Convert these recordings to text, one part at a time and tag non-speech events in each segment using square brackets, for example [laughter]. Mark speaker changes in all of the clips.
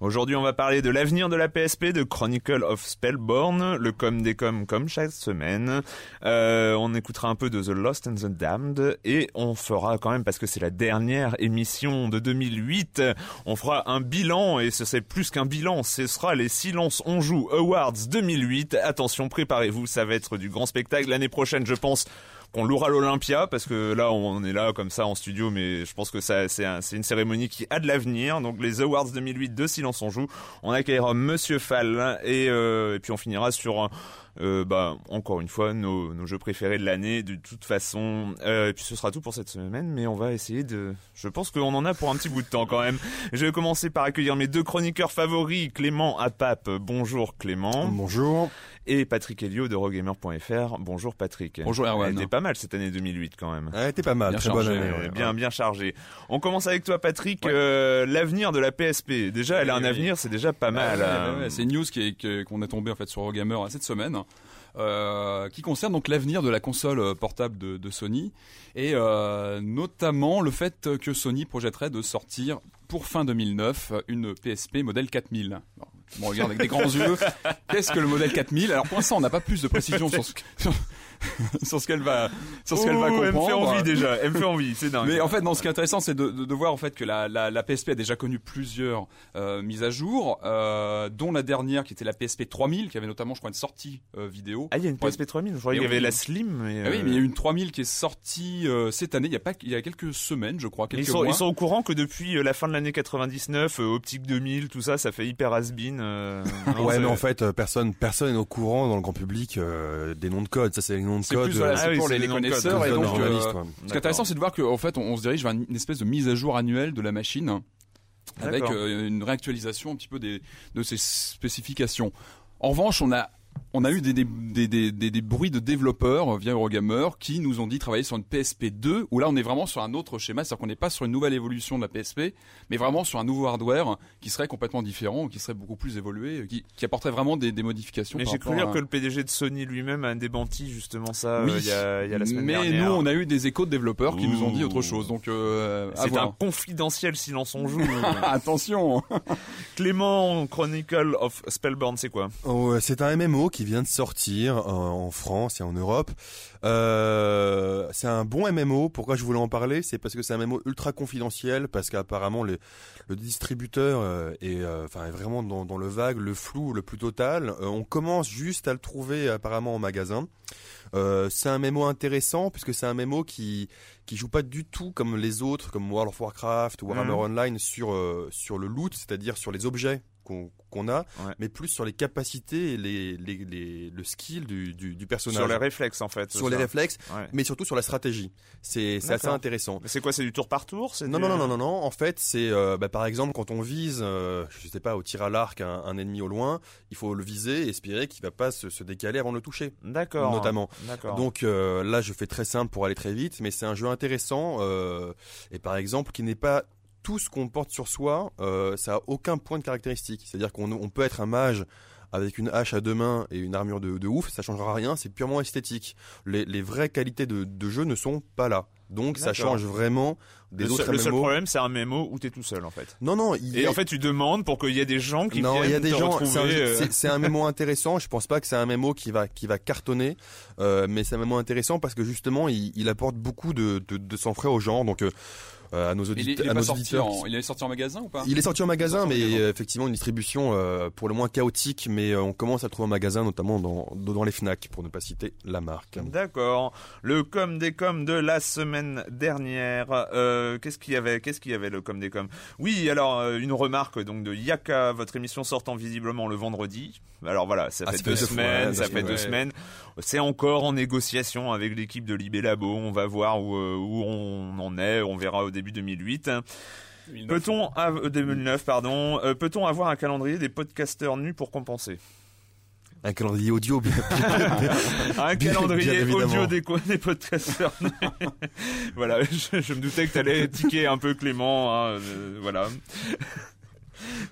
Speaker 1: Aujourd'hui, on va parler de l'avenir de la PSP, de Chronicle of Spellborn, le com des com comme chaque semaine. Euh, on écoutera un peu de The Lost and the Damned et on fera quand même, parce que c'est la dernière émission de 2008, on fera un bilan et ce c'est plus qu'un bilan, ce sera les Silence on joue Awards 2008. Attention, préparez-vous, ça va être du grand spectacle. L'année prochaine, je pense, qu'on louera l'Olympia parce que là on est là comme ça en studio mais je pense que ça c'est un, une cérémonie qui a de l'avenir donc les Awards 2008 de Silence on joue on accueillera Monsieur Fall et, euh, puis on finira sur un- euh, bah, encore une fois, nos, jeux préférés de l'année, de toute façon. Euh, et puis ce sera tout pour cette semaine, mais on va essayer de... Je pense qu'on en a pour un petit bout de temps quand même. Je vais commencer par accueillir mes deux chroniqueurs favoris, Clément Apap. Bonjour Clément.
Speaker 2: Bonjour.
Speaker 1: Et Patrick Helio de Rogamer.fr. Bonjour Patrick.
Speaker 3: Bonjour, Erwan.
Speaker 1: Elle était pas mal cette année 2008 quand même.
Speaker 2: Ouais, t'es pas mal,
Speaker 3: Bien
Speaker 2: très
Speaker 3: chargé,
Speaker 2: bonne année. Ouais.
Speaker 1: bien, bien chargé. On commence avec toi, Patrick.
Speaker 3: Ouais.
Speaker 1: Euh, L'avenir de la PSP. Déjà, elle a un avenir, c'est déjà pas mal. Hein.
Speaker 3: c'est une news qui est- qu'on est tombé en fait sur Eurogamer euh, cette semaine. euh, qui concerne donc l'avenir de la console euh, portable de, de Sony et notamment le fait que Sony projetterait de sortir pour fin 2009 une PSP modèle 4000. Alors, tu me regardes avec des grands yeux. [laughs] Qu'est-ce que le modèle 4000 Alors pour l'instant, on n'a pas plus de précision sur ce, [laughs] sur, ce qu'elle va sur ce qu'elle va
Speaker 1: Ouh, Elle me fait
Speaker 3: comprendre.
Speaker 1: envie déjà. Elle me fait envie. C'est dingue.
Speaker 3: Mais en fait, non, ce qui est intéressant, c'est de, de, de voir en fait que la, la, la PSP a déjà connu plusieurs euh, mises à jour, euh, dont la dernière qui était la PSP 3000, qui avait notamment, je crois, une sortie euh, vidéo.
Speaker 1: Ah, il y a une. PSP 3000. Je croyais
Speaker 3: Et
Speaker 1: qu'il y avait la Slim. Mais,
Speaker 3: Ah oui, mais il y a une 3000 qui est sortie euh, cette année. Il y a pas, il y a quelques semaines, je crois,
Speaker 1: Ils
Speaker 3: quelques
Speaker 1: sont,
Speaker 3: mois.
Speaker 1: ils sont au courant que depuis la fin de l'année 99, euh, Optique 2000, tout ça, ça fait hyper has-been. euh, [laughs]
Speaker 2: Ouais, mais en fait, personne, personne n'est au courant dans le grand public euh, des noms de code. Ça, c'est les noms de
Speaker 3: C'est plus voilà,
Speaker 2: euh,
Speaker 1: Ah oui,
Speaker 3: pour les, connaisseurs et donc euh. Ce qui est intéressant, c'est de voir qu'en fait, on, on se dirige vers une, espèce de mise à jour annuelle de la machine, avec euh, une réactualisation un petit peu des, de ses spécifications. En revanche, on a on a eu des, des, des, des, des- des bruits de développeurs euh, via Eurogamer qui nous ont dit travailler sur une PSP 2 où là on est vraiment sur un autre schéma, c'est-à-dire qu'on n'est pas sur une nouvelle évolution de la PSP, mais vraiment sur un nouveau hardware qui serait complètement différent, qui serait beaucoup plus évolué, qui, qui apporterait vraiment des, des modifications.
Speaker 1: Mais j'ai cru lire
Speaker 3: à-
Speaker 1: que le PDG de Sony lui-même a démenti justement ça
Speaker 3: Oui,
Speaker 1: euh, il, y a, il y a la semaine
Speaker 3: mais
Speaker 1: dernière.
Speaker 3: nous on a eu des échos de développeurs qui nous ont dit autre chose, donc euh,
Speaker 1: C'est un confidentiel silence on joue. [laughs]
Speaker 3: Attention
Speaker 1: Clément Chronicle of Spellborn, c'est quoi?
Speaker 2: Oh, c'est un MMO qui vient de sortir euh, en France et en Europe. Euh, c'est un bon MMO. Pourquoi je voulais en parler? C'est parce que c'est un MMO ultra confidentiel, parce qu'apparemment le, distributeur euh, est, enfin, est vraiment dans, dans le vague, le flou le plus total. Euh, on commence juste à le trouver apparemment en magasin. Euh, c'est un MMO intéressant puisque c'est un MMO qui qui joue pas du tout comme les autres, comme World of Warcraft ou Warhammer
Speaker 1: Mhm.
Speaker 2: Online sur sur le loot, c'est-à-dire sur les objets qu'on a,
Speaker 1: Ouais.
Speaker 2: mais plus sur les capacités et les, les, les- le skill du, du, du personnage.
Speaker 1: Sur les réflexes en fait.
Speaker 2: Sur les réflexes,
Speaker 1: Ouais.
Speaker 2: mais surtout sur la stratégie. C'est assez intéressant.
Speaker 1: C'est quoi C'est du tour par tour
Speaker 2: Non,
Speaker 1: du-
Speaker 2: non, non, non, non, non. En fait, c'est euh, bah, par exemple quand on vise, euh, je sais pas, au tir à l'arc un, un ennemi au loin, il faut le viser et espérer qu'il va pas se, se décaler avant de le toucher.
Speaker 1: D'accord.
Speaker 2: Notamment. Donc euh, là, je fais très simple pour aller très vite, mais c'est un jeu intéressant euh, et par exemple qui n'est pas tout ce qu'on porte sur soi, euh, ça a aucun point de caractéristique. C'est-à-dire qu'on on peut être un mage avec une hache à deux mains et une armure de, de ouf, ça changera rien, c'est purement esthétique. Les, les vraies qualités de, de jeu ne sont pas là. Donc ça change vraiment des
Speaker 1: le,
Speaker 2: autres
Speaker 1: seul, le seul
Speaker 2: MMO.
Speaker 1: problème, c'est un mémo où t'es tout seul en fait.
Speaker 2: Non, non,
Speaker 1: Et en fait, tu demandes pour qu'il y ait des gens qui
Speaker 2: non,
Speaker 1: viennent
Speaker 2: il y a des
Speaker 1: te
Speaker 2: gens.
Speaker 1: retrouver.
Speaker 2: C'est un,
Speaker 1: euh,
Speaker 2: un mémo intéressant. Je pense pas que c'est un mémo qui va qui va cartonner, euh, mais c'est un mémo intéressant parce que justement, il, il apporte beaucoup de, de, de sang-frais aux gens. Donc, euh, à nos
Speaker 3: Il est,
Speaker 2: auditeurs,
Speaker 3: il est
Speaker 2: à
Speaker 3: pas
Speaker 2: nos
Speaker 3: sorti
Speaker 2: auditeurs.
Speaker 3: en, il est sorti en magasin ou pas
Speaker 2: Il est sorti en magasin,
Speaker 3: sorti en
Speaker 2: mais
Speaker 3: magasin.
Speaker 2: euh, effectivement une distribution euh, pour le moins chaotique. Mais euh, on commence à le trouver en magasin, notamment dans dans les Fnac, pour ne pas citer la marque.
Speaker 1: D'accord. Le com des com de la semaine dernière. Euh, qu'est-ce qu'il y avait Qu'est-ce qu'il y avait le com des com Oui, alors euh, une remarque donc de Yaka. Votre émission sortant visiblement le vendredi. Alors voilà, ça
Speaker 2: Ah,
Speaker 1: fait deux
Speaker 2: fait
Speaker 1: semaines.
Speaker 2: ouais,
Speaker 1: ça fait deux
Speaker 3: ouais.
Speaker 1: semaines. C'est encore en négociation avec l'équipe de Libé Labo. On va voir où, euh, où on en est. On verra au début 2008. Peut-on av- euh, 2009 pardon. Euh, Peut-on avoir un calendrier des podcasteurs nus pour compenser?
Speaker 2: Un calendrier audio. bien- [laughs]
Speaker 1: Un
Speaker 2: Bien-
Speaker 1: calendrier
Speaker 2: bien
Speaker 1: audio des, co- des [laughs] podcasteurs. [laughs] voilà, je, je me doutais que t'allais tiquer un peu Clément. hein, euh, voilà.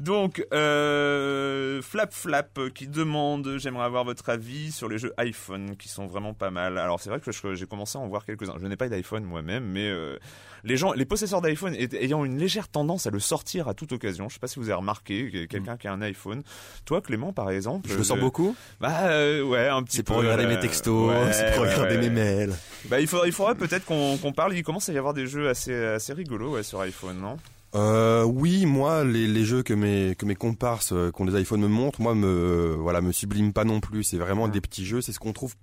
Speaker 1: Donc, euh, Flap Flap qui demande, j'aimerais avoir votre avis sur les jeux iPhone qui sont vraiment pas mal. Alors c'est vrai que j'ai commencé à en voir quelques-uns. Je n'ai pas d'iPhone moi-même, mais euh, les gens, les possesseurs d'iPhone ayant une légère tendance à le sortir à toute occasion. Je sais pas si vous avez remarqué, que quelqu'un qui a un iPhone. Toi, Clément, par exemple.
Speaker 2: Je le sors
Speaker 1: euh,
Speaker 2: beaucoup.
Speaker 1: bah euh, ouais, un petit
Speaker 2: C'est
Speaker 1: peu.
Speaker 2: pour regarder mes textos,
Speaker 1: ouais, [laughs]
Speaker 2: c'est pour regarder
Speaker 1: ouais.
Speaker 2: mes mails.
Speaker 1: Bah il faudrait, il faudrait peut-être qu'on parle. Il commence à y avoir des jeux assez assez rigolos ouais, sur iPhone, non?
Speaker 2: Euh, oui, moi, les, les jeux que mes que mes comparses euh, qui ont des iPhones me montrent, moi, me euh, voilà, me subliment pas non plus. C'est vraiment
Speaker 1: Ouais.
Speaker 2: des petits jeux. C'est ce qu'on trouve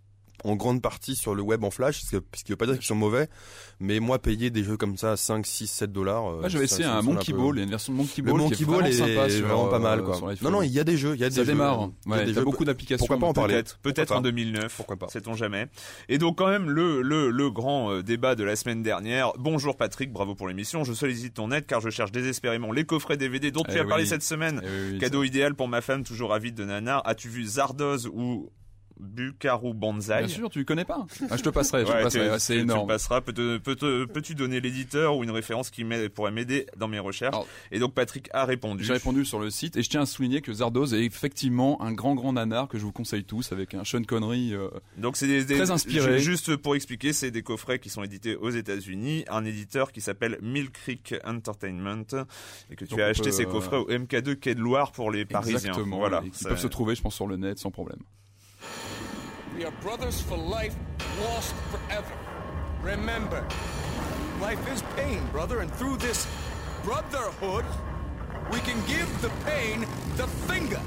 Speaker 2: en grande partie sur le web en flash, ce qui veut pas dire qu'ils sont mauvais, mais moi, payer des jeux comme ça, 5, 6, 7 dollars. euh,
Speaker 3: Moi, j'avais essayé un Monkey
Speaker 2: peu-
Speaker 3: Ball, il y a une version de Monkey
Speaker 2: Le
Speaker 3: Ball
Speaker 2: Monkey
Speaker 3: qui est
Speaker 2: Ball
Speaker 3: vraiment
Speaker 2: est
Speaker 3: sympa sur,
Speaker 2: vraiment pas mal,
Speaker 3: euh,
Speaker 2: quoi. Non, non, il y a des jeux, il y a des
Speaker 3: ça
Speaker 2: jeux.
Speaker 3: démarre.
Speaker 2: Il y a
Speaker 3: Ouais,
Speaker 2: jeux-
Speaker 3: beaucoup d'applications.
Speaker 2: Pourquoi pas en parler
Speaker 1: Peut-être,
Speaker 2: pas
Speaker 1: en 2009.
Speaker 2: Pourquoi pas
Speaker 1: Sait-on jamais. Et donc quand même le le le grand euh, débat de la semaine dernière. Bonjour Patrick, bravo pour l'émission. Je sollicite ton aide car je cherche désespérément les coffrets DVD dont tu
Speaker 3: Eh
Speaker 1: as parlé cette semaine.
Speaker 3: Eh oui,
Speaker 1: Cadeau idéal pour ma femme toujours avide de nanar. As-tu vu Zardoz ou Bukaru Banzai
Speaker 3: Bien sûr, tu connais pas. Ah, je te passerai, je te passerai.
Speaker 1: tu-
Speaker 3: C'est
Speaker 1: tu- Tu
Speaker 3: énorme.
Speaker 1: le passeras. Peux peux Peux-tu donner l'éditeur ou une référence qui pourrait m'aider dans mes recherches
Speaker 3: Alors,
Speaker 1: Et donc Patrick a répondu.
Speaker 3: J'ai répondu sur le site et je tiens à souligner que Zardoz est effectivement un grand grand nanar que je vous conseille tous avec un Sean Connery. euh,
Speaker 1: Donc c'est des, des-
Speaker 3: Très inspiré.
Speaker 1: ju- Juste pour expliquer, c'est des coffrets qui sont édités aux États-Unis, un éditeur qui s'appelle Mill Creek Entertainment et que tu
Speaker 3: Donc
Speaker 1: as acheté ces
Speaker 3: euh,
Speaker 1: coffrets au MK2 Quai de Loire pour les Parisiens.
Speaker 3: Exactement.
Speaker 1: Voilà. Ça-
Speaker 3: peuvent se trouver, je pense, sur le net sans problème.
Speaker 4: We are brothers for life, lost forever. Remember, life is pain, brother, and through this brotherhood, we can give the pain the finger.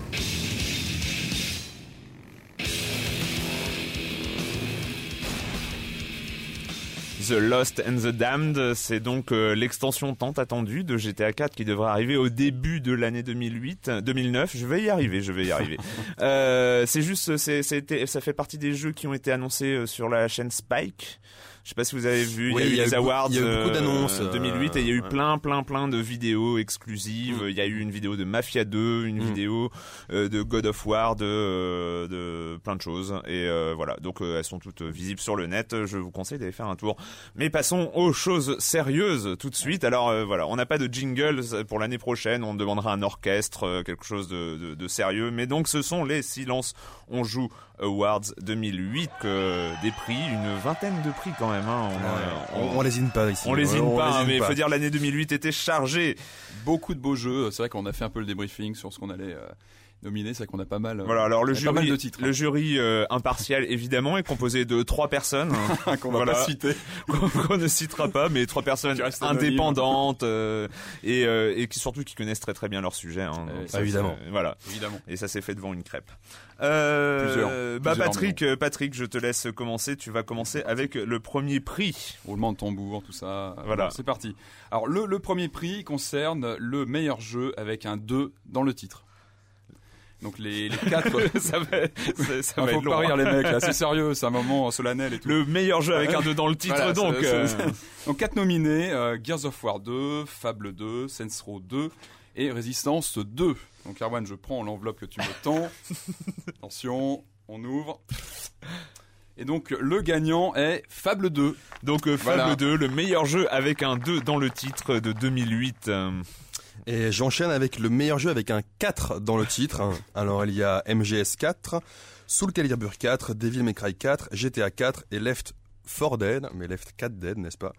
Speaker 1: The Lost and the Damned, c'est donc euh, l'extension tant attendue de GTA 4 qui devrait arriver au début de l'année 2008, 2009. Je vais y arriver, je vais y arriver. [laughs] euh, c'est juste, c'est, c'était- ça fait partie des jeux qui ont été annoncés euh, sur la chaîne Spike. Je sais pas si vous avez vu,
Speaker 2: Oui,
Speaker 1: il y a eu
Speaker 2: y a
Speaker 1: les
Speaker 2: eu
Speaker 1: awards
Speaker 2: il y a eu beaucoup
Speaker 1: euh,
Speaker 2: d'annonces, euh,
Speaker 1: 2008 et il y a eu
Speaker 2: ouais.
Speaker 1: plein, plein, plein de vidéos exclusives.
Speaker 2: Mm.
Speaker 1: Il y a eu une vidéo de Mafia 2, une
Speaker 2: Mm.
Speaker 1: vidéo euh, de God of War, de, euh, de plein de choses. Et euh, voilà, donc euh, elles sont toutes visibles sur le net. Je vous conseille d'aller faire un tour. Mais passons aux choses sérieuses tout de suite. Alors euh, voilà, on n'a pas de jingle pour l'année prochaine. On demandera un orchestre, euh, quelque chose de, de, de sérieux. Mais donc ce sont les Silence on joue Awards 2008, que des prix, une vingtaine de prix quand même. Hein. On, a-
Speaker 2: On, on lésine pas ici.
Speaker 1: on lésine
Speaker 2: Ouais,
Speaker 1: pas,
Speaker 2: lésine
Speaker 1: mais il faut dire l'année 2008 était chargée.
Speaker 3: Beaucoup de beaux jeux. C'est vrai qu'on a fait un peu le débriefing sur ce qu'on allait euh, nominer. C'est qu'on a pas mal. euh,
Speaker 1: Voilà, alors le jury,
Speaker 3: de titres.
Speaker 1: le jury euh, impartial évidemment est composé de trois personnes hein, [laughs]
Speaker 3: qu'on va
Speaker 1: Voilà.
Speaker 3: pas citer. [laughs]
Speaker 1: qu'on qu'on ne citera pas, mais trois personnes indépendantes euh, et, euh, et qui surtout qui connaissent très très bien leur sujet. Hein,
Speaker 3: Euh,
Speaker 1: Donc ça,
Speaker 2: évidemment.
Speaker 1: Voilà.
Speaker 3: Évidemment.
Speaker 1: Et ça s'est fait devant une crêpe. Euh,
Speaker 3: Plusieurs.
Speaker 1: bah
Speaker 3: Plusieurs,
Speaker 1: Patrick, Patrick, je te laisse commencer. Tu vas commencer avec le premier prix.
Speaker 3: Roulement de tambour, tout ça.
Speaker 1: Voilà.
Speaker 3: C'est parti. Alors le, le premier prix concerne le meilleur jeu avec un 2 dans le titre. Donc les, les quatre. [laughs]
Speaker 1: ça va, ça, ça
Speaker 3: Ah,
Speaker 1: va
Speaker 3: faut
Speaker 1: être long.
Speaker 3: pas rire
Speaker 1: hein.
Speaker 3: les mecs là, c'est sérieux, c'est un moment [laughs] solennel et tout.
Speaker 1: Le meilleur jeu avec un 2 dans le titre,
Speaker 3: Voilà,
Speaker 1: donc. euh,
Speaker 3: Donc quatre nominés, euh, Gears of War 2, Fable 2, Saints Row 2 et Resistance 2. Donc Erwan, je prends l'enveloppe que tu me tends. [laughs] Attention, on ouvre. Et donc le gagnant est Fable 2.
Speaker 1: Donc euh, Fable
Speaker 3: Voilà.
Speaker 1: 2, le meilleur jeu avec un 2 dans le titre de 2008.
Speaker 2: Et j'enchaîne avec le meilleur jeu avec un 4 dans le titre. [laughs] Alors il y a MGS 4, Soul Calibur 4, Devil May Cry 4, GTA 4 et Left 4 Dead, mais Left 4 Dead, n'est-ce pas?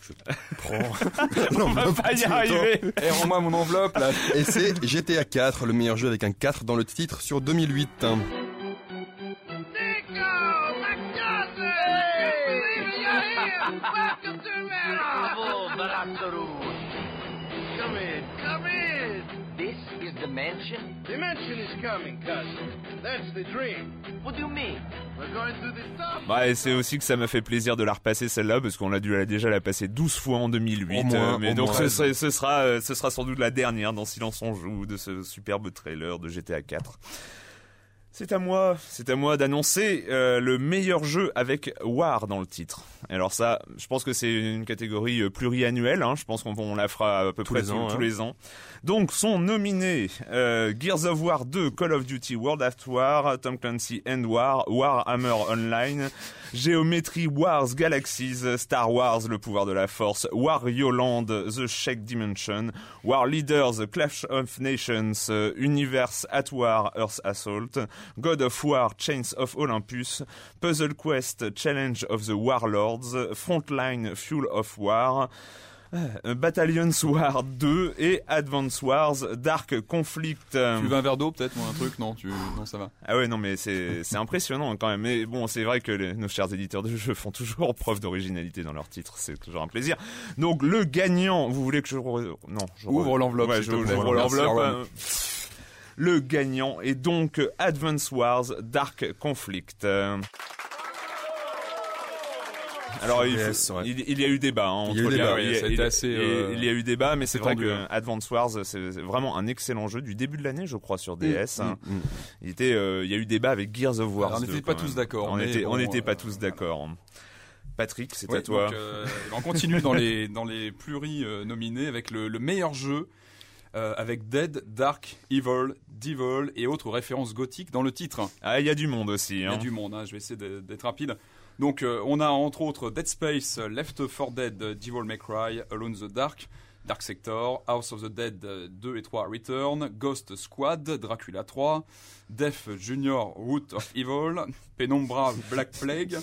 Speaker 2: Je [laughs] prends
Speaker 1: On va pas y arriver.
Speaker 3: Et rends-moi mon enveloppe là.
Speaker 2: Et c'est GTA 4, le meilleur jeu avec un 4 dans le titre sur 2008.
Speaker 5: Come in, come in. This is the mansion?
Speaker 6: The mansion is coming, cousin. That's the dream.
Speaker 5: What do you mean?
Speaker 6: We're going to the top.
Speaker 1: Bah, et c'est aussi que ça m'a fait plaisir de la repasser celle-là parce qu'on a dû la- déjà la passer 12 fois en 2008.
Speaker 2: Au moins,
Speaker 1: euh, mais
Speaker 2: au
Speaker 1: donc
Speaker 2: moins.
Speaker 1: ce, serait- ce sera euh, ce sera sans doute la dernière dans Silence on joue de ce superbe trailer de GTA 4. C'est à moi, c'est à moi d'annoncer euh, le meilleur jeu avec War dans le titre. Alors ça, je pense que c'est une catégorie euh, pluriannuelle. Hein, je pense qu'on on la fera à peu
Speaker 2: Tous
Speaker 1: près
Speaker 2: les
Speaker 1: tous,
Speaker 2: ans,
Speaker 1: tous
Speaker 2: hein.
Speaker 1: les ans. Donc sont nominés euh, Gears of War 2, Call of Duty World at War, Tom Clancy End War, Warhammer Online, Geometry Wars Galaxies, Star Wars Le pouvoir de la force, Wario Land, The Shake Dimension, War Leaders, Clash of Nations, euh, Universe at War, Earth Assault, God of War, Chains of Olympus, Puzzle Quest, Challenge of the Warlords, Frontline, Fuel of War, euh, Battalions War 2 et Advance Wars Dark Conflict.
Speaker 3: Tu veux un verre d'eau peut-être ou un truc? Non, tu non ça va.
Speaker 1: ah ouais non mais c'est impressionnant quand même. Mais bon c'est vrai que les- nos chers éditeurs de jeux font toujours [laughs] preuve d'originalité dans leurs titres. C'est toujours un plaisir. Donc le gagnant, vous voulez que je re- non je re-
Speaker 3: Ouvre l'enveloppe,
Speaker 1: Ouais, je ouvre l'enveloppe. Euh, Le gagnant est donc Advance Wars Dark Conflict. Alors il,
Speaker 2: PS,
Speaker 1: faut-
Speaker 2: ouais.
Speaker 1: il, il y a eu débat hein,
Speaker 2: Il y a eu
Speaker 1: entre les- il,
Speaker 3: ça a été
Speaker 1: il-
Speaker 3: assez,
Speaker 1: il-
Speaker 3: euh,
Speaker 1: il y a eu débat mais c'est vrai que
Speaker 3: hein.
Speaker 1: Advance Wars c'est vraiment un excellent jeu du début de l'année je crois sur DS. hein.
Speaker 2: Mm, mm.
Speaker 1: Il était, euh, il y a eu débat avec Gears of War.
Speaker 3: Alors, on
Speaker 1: 2,
Speaker 3: n'était pas tous d'accord,
Speaker 1: On n'était pas
Speaker 3: euh,
Speaker 1: tous
Speaker 3: voilà.
Speaker 1: d'accord. Patrick, c'est
Speaker 3: Ouais,
Speaker 1: à toi.
Speaker 3: donc, euh, on continue dans les dans les pluri euh, nominés avec le, le meilleur jeu euh, avec Dead, Dark, Evil, Devil et autres références gothiques dans le titre.
Speaker 1: Ah, il y a du monde aussi.
Speaker 3: Il y
Speaker 1: Hein.
Speaker 3: a du monde, hein, je vais essayer d'être rapide. Donc euh, on a entre autres Dead Space, euh, Left 4 Dead, euh, Devil May Cry, Alone in the Dark, Dark Sector, House of the Dead euh, 2 et 3 Return, Ghost Squad, Dracula 3, Death Junior Root of Evil, Penumbra Black Plague,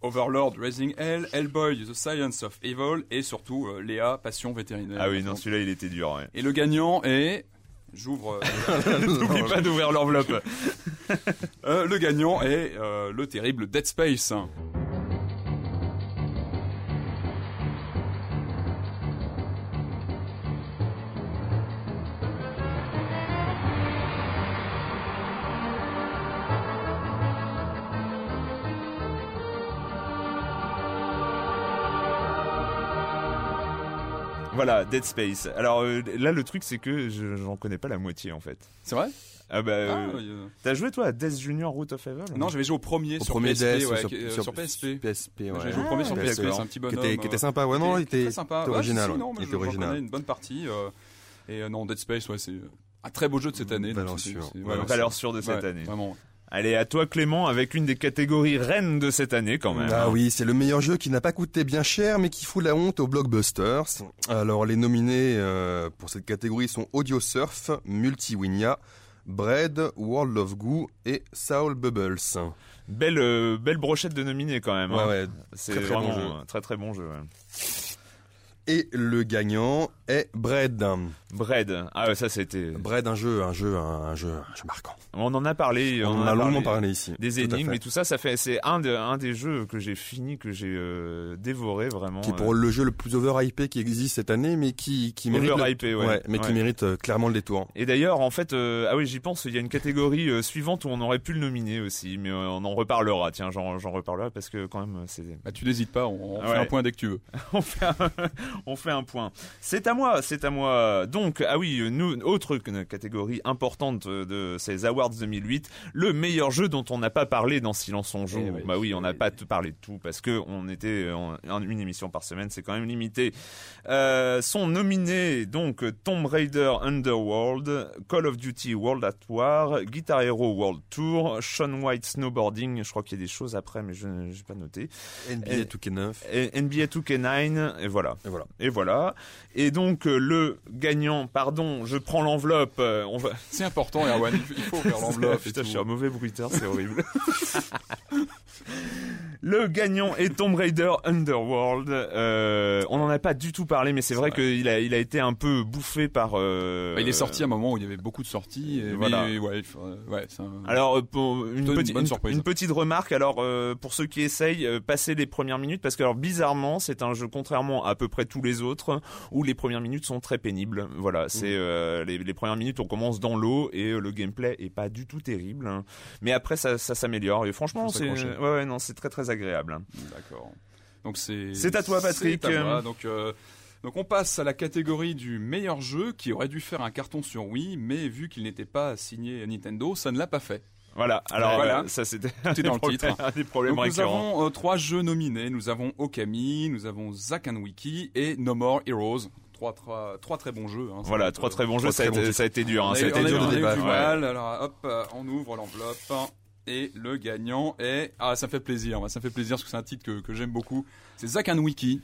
Speaker 3: Overlord Raising Hell, Hellboy The Science of Evil et surtout euh, Léa Passion Vétérinaire.
Speaker 1: Ah oui, non, celui-là, il était dur. Ouais.
Speaker 3: Et le gagnant est... J'ouvre... euh, [laughs] [laughs]
Speaker 1: N'oublie pas d'ouvrir l'enveloppe. [laughs]
Speaker 3: euh, le gagnant est euh, le terrible Dead Space.
Speaker 1: voilà, Dead Space. Alors euh, là, le truc, c'est que je j'en connais pas la moitié en fait.
Speaker 3: C'est vrai?
Speaker 1: Ah bah,
Speaker 3: Ah,
Speaker 1: euh, t'as joué toi à Death Junior Root of Evil
Speaker 3: Non, j'avais joué au premier
Speaker 2: Au
Speaker 3: sur
Speaker 2: premier
Speaker 3: PSP,
Speaker 2: DS,
Speaker 3: ouais,
Speaker 2: sur,
Speaker 3: qui- euh,
Speaker 2: sur-
Speaker 3: PSP.
Speaker 2: PSP, ouais.
Speaker 3: J'ai joué au premier sur PSP, c'est un petit
Speaker 2: Qui
Speaker 3: bonhomme.
Speaker 2: était, qui était
Speaker 3: euh,
Speaker 2: sympa, ouais, non, il était,
Speaker 3: très sympa.
Speaker 2: était
Speaker 3: Ouais, si,
Speaker 2: original.
Speaker 3: si,
Speaker 2: ouais.
Speaker 3: non, mais
Speaker 2: il
Speaker 3: je-
Speaker 2: était
Speaker 3: j'en
Speaker 2: original.
Speaker 3: connais une bonne partie. euh, et euh, non, Dead Space, ouais, c'est un très beau jeu de cette année. donc
Speaker 2: Valeur
Speaker 3: c'est-
Speaker 2: sûre.
Speaker 3: c'est-
Speaker 2: Valeur
Speaker 3: ouais,
Speaker 1: Valeur sûre de cette
Speaker 3: ouais,
Speaker 1: année.
Speaker 3: Vraiment.
Speaker 1: Allez, à toi Clément, avec une des catégories reines de cette année quand même.
Speaker 2: Ah oui, c'est le meilleur jeu qui n'a pas coûté bien cher, mais qui fout la honte aux blockbusters. Alors, les nominés euh, pour cette catégorie sont Audio Surf, Multiwinia, Bread, World of Goo et Soul Bubbles.
Speaker 1: Belle, euh, belle brochette de nominés quand même.
Speaker 2: Ouais,
Speaker 1: hein.
Speaker 2: ouais.
Speaker 1: C'est
Speaker 2: très, très bon jeu.
Speaker 1: un très très bon jeu. ouais.
Speaker 2: Et le gagnant est Bread.
Speaker 1: Bread. Ah ouais, ça c'était.
Speaker 2: Bread, un jeu, un jeu, un jeu, un jeu marquant.
Speaker 1: On en a parlé.
Speaker 2: On en a longuement parlé ici.
Speaker 1: Des énigmes et tout ça, ça fait. C'est un, de, un des jeux que j'ai fini, que j'ai euh, dévoré vraiment.
Speaker 2: Qui est pour
Speaker 1: euh,
Speaker 2: le jeu le plus overhypé qui existe cette année, mais qui, qui mérite. le-
Speaker 1: ouais.
Speaker 2: mais qui mérite euh, clairement le détour.
Speaker 1: Et d'ailleurs, en fait, euh, ah oui, j'y pense. Il y a une catégorie euh, suivante où on aurait pu le nominer aussi, mais euh, on en reparlera. Tiens, j'en j'en reparlerai parce que quand même, c'est.
Speaker 3: Bah, tu n'hésites pas, on, on fait un point dès que tu veux. [laughs]
Speaker 1: on fait un, On fait un point. C'est à moi, c'est à moi. Donc, ah oui, nous, autre catégorie importante de ces Awards 2008, le meilleur jeu dont on n'a pas parlé dans Silence on joue.
Speaker 3: Eh oui.
Speaker 1: bah oui, on n'a pas tout parlé de tout parce que on était en, en une émission par semaine, c'est quand même limité. Euh, sont nominés donc Tomb Raider Underworld, Call of Duty World at War, Guitar Hero World Tour, Sean White Snowboarding. Je crois qu'il y a des choses après, mais je n'ai pas noté.
Speaker 2: NBA
Speaker 1: Et-
Speaker 2: 2K9.
Speaker 1: Et NBA 2K9 et voilà.
Speaker 2: Et voilà.
Speaker 1: Et voilà. Et donc euh, le gagnant, pardon, je prends l'enveloppe. euh, on va.
Speaker 3: C'est important, Erwan. il faut- faire [laughs] l'enveloppe.
Speaker 1: Putain, je suis un mauvais bruiteur, c'est horrible. [laughs] le gagnant est Tomb Raider Underworld. Euh, on n'en a pas du tout parlé, mais c'est vrai,
Speaker 3: vrai.
Speaker 1: qu'il a, il a été un peu bouffé par. euh,
Speaker 3: Bah, il est sorti à un moment où il y avait beaucoup de sorties. Et
Speaker 1: Voilà.
Speaker 3: mais, ouais, il faut- ouais, c'est un-
Speaker 1: Alors pour une, petite,
Speaker 3: bonne
Speaker 1: une-
Speaker 3: surprise.
Speaker 1: une petite remarque alors euh, pour ceux qui essayent passer les premières minutes parce que alors bizarrement c'est un jeu contrairement à peu près tous les autres où les premières minutes sont très pénibles voilà c'est
Speaker 3: Mmh.
Speaker 1: euh, les, les premières minutes on commence dans l'eau et le gameplay est pas du tout terrible hein. mais après ça, ça s'améliore et franchement c'est. Ouais, ouais non c'est très très agréable hein.
Speaker 3: D'accord. Donc c'est.
Speaker 1: C'est à toi, Patrick.
Speaker 3: À moi. Donc euh, donc on passe à la catégorie du meilleur jeu qui aurait dû faire un carton sur Wii, mais vu qu'il n'était pas signé Nintendo, ça ne l'a pas fait.
Speaker 1: voilà alors
Speaker 3: Voilà.
Speaker 1: euh, ça c'était
Speaker 3: Tout est dans le titre.
Speaker 1: des problèmes
Speaker 3: Donc nous avons euh, trois jeux nominés. Nous avons Okami, nous avons Zack and Wiki et No More Heroes. Trois, trois, trois très bons jeux. hein.
Speaker 1: Voilà trois
Speaker 3: euh,
Speaker 1: très bons jeux ça a, été, dur hein, ça a été dur de débattre ouais.
Speaker 3: Alors hop, euh, on ouvre l'enveloppe. Et le gagnant est... Ah, ça me fait plaisir. Ça me fait plaisir parce que c'est un titre que, j'aime beaucoup. C'est and Wiki.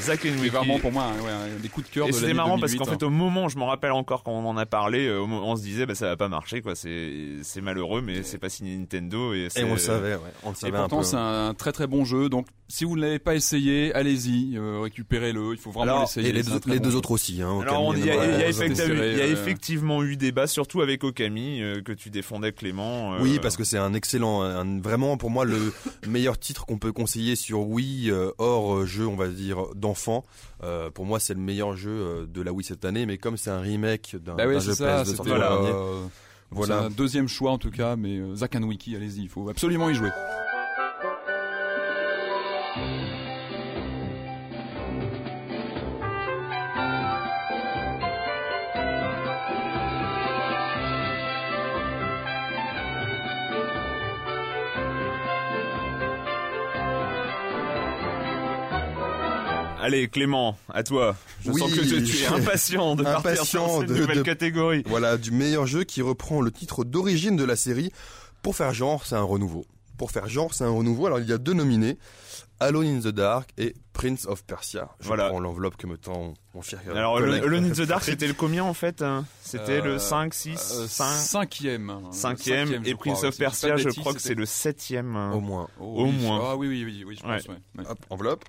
Speaker 1: Zack and
Speaker 3: C'est vraiment pour moi ouais, un des coups de cœur
Speaker 1: Et
Speaker 3: de
Speaker 1: c'était
Speaker 3: l'année
Speaker 1: marrant parce
Speaker 3: 2008,
Speaker 1: qu'en fait au moment, je me rappelle encore quand on en a parlé, euh, on se disait bah ça va pas marcher quoi, c'est c'est malheureux mais c'est pas signé Nintendo et c'est
Speaker 2: Et on le savait, ouais. On le
Speaker 3: Et
Speaker 2: savait un
Speaker 3: pourtant,
Speaker 2: peu.
Speaker 3: c'est un très très bon jeu. Donc, si vous ne l'avez pas essayé, allez-y, euh, récupérez-le. Il faut vraiment
Speaker 1: Alors,
Speaker 3: l'essayer.
Speaker 2: Et les,
Speaker 3: c'est
Speaker 2: deux,
Speaker 3: très
Speaker 2: les
Speaker 3: bon
Speaker 2: deux
Speaker 3: jeu.
Speaker 2: autres aussi. Hein,
Speaker 1: Alors il y, a-
Speaker 2: et
Speaker 1: y
Speaker 3: effectivement-
Speaker 1: effectivement- il y a effectivement eu débat, surtout avec Okami euh, que tu défendais Clément. euh,
Speaker 2: Oui, parce que c'est un excellent, un- vraiment pour moi le meilleur titre qu'on peut conseiller sur Wii euh, hors jeu, on va dire d'enfant. Euh, pour moi, c'est le meilleur jeu euh, de la Wii cette année, mais comme c'est un remake d'un
Speaker 3: Bah
Speaker 2: jeu
Speaker 3: ça.
Speaker 2: PS2
Speaker 3: C'était
Speaker 2: sorti l'an dernier,
Speaker 3: euh,
Speaker 2: Voilà.
Speaker 3: Un deuxième choix en tout cas, mais euh, Zack and Wiki, allez-y, il faut absolument y jouer.
Speaker 1: Allez Clément, à toi. Je
Speaker 2: Oui.
Speaker 1: sens que tu, tu es impatient de [laughs] partir sur cette
Speaker 2: de-
Speaker 1: nouvelle
Speaker 2: de-
Speaker 1: catégorie.
Speaker 2: Voilà, du meilleur jeu qui reprend le titre d'origine de la série. Pour faire genre, c'est un renouveau. Pour faire genre, c'est un renouveau. Alors, il y a deux nominés. Alone in the Dark et Prince of Persia. Je
Speaker 1: Voilà.
Speaker 2: prends l'enveloppe que me tend mon cher
Speaker 1: Alors le in the Dark c'était le combien en fait hein? C'était le
Speaker 3: Euh,
Speaker 1: 5, 6,
Speaker 3: Euh,
Speaker 1: 5,
Speaker 3: cinquième. hein.
Speaker 1: 5e
Speaker 3: je
Speaker 1: et Prince of Persia je crois que c'est le 7ème.
Speaker 2: Au moins.
Speaker 3: Oh,
Speaker 1: au
Speaker 3: oui.
Speaker 1: moins.
Speaker 3: Ah oui, oui, oui, oui, je pense,
Speaker 1: Ouais.
Speaker 3: ouais. ouais.
Speaker 2: Hop, enveloppe.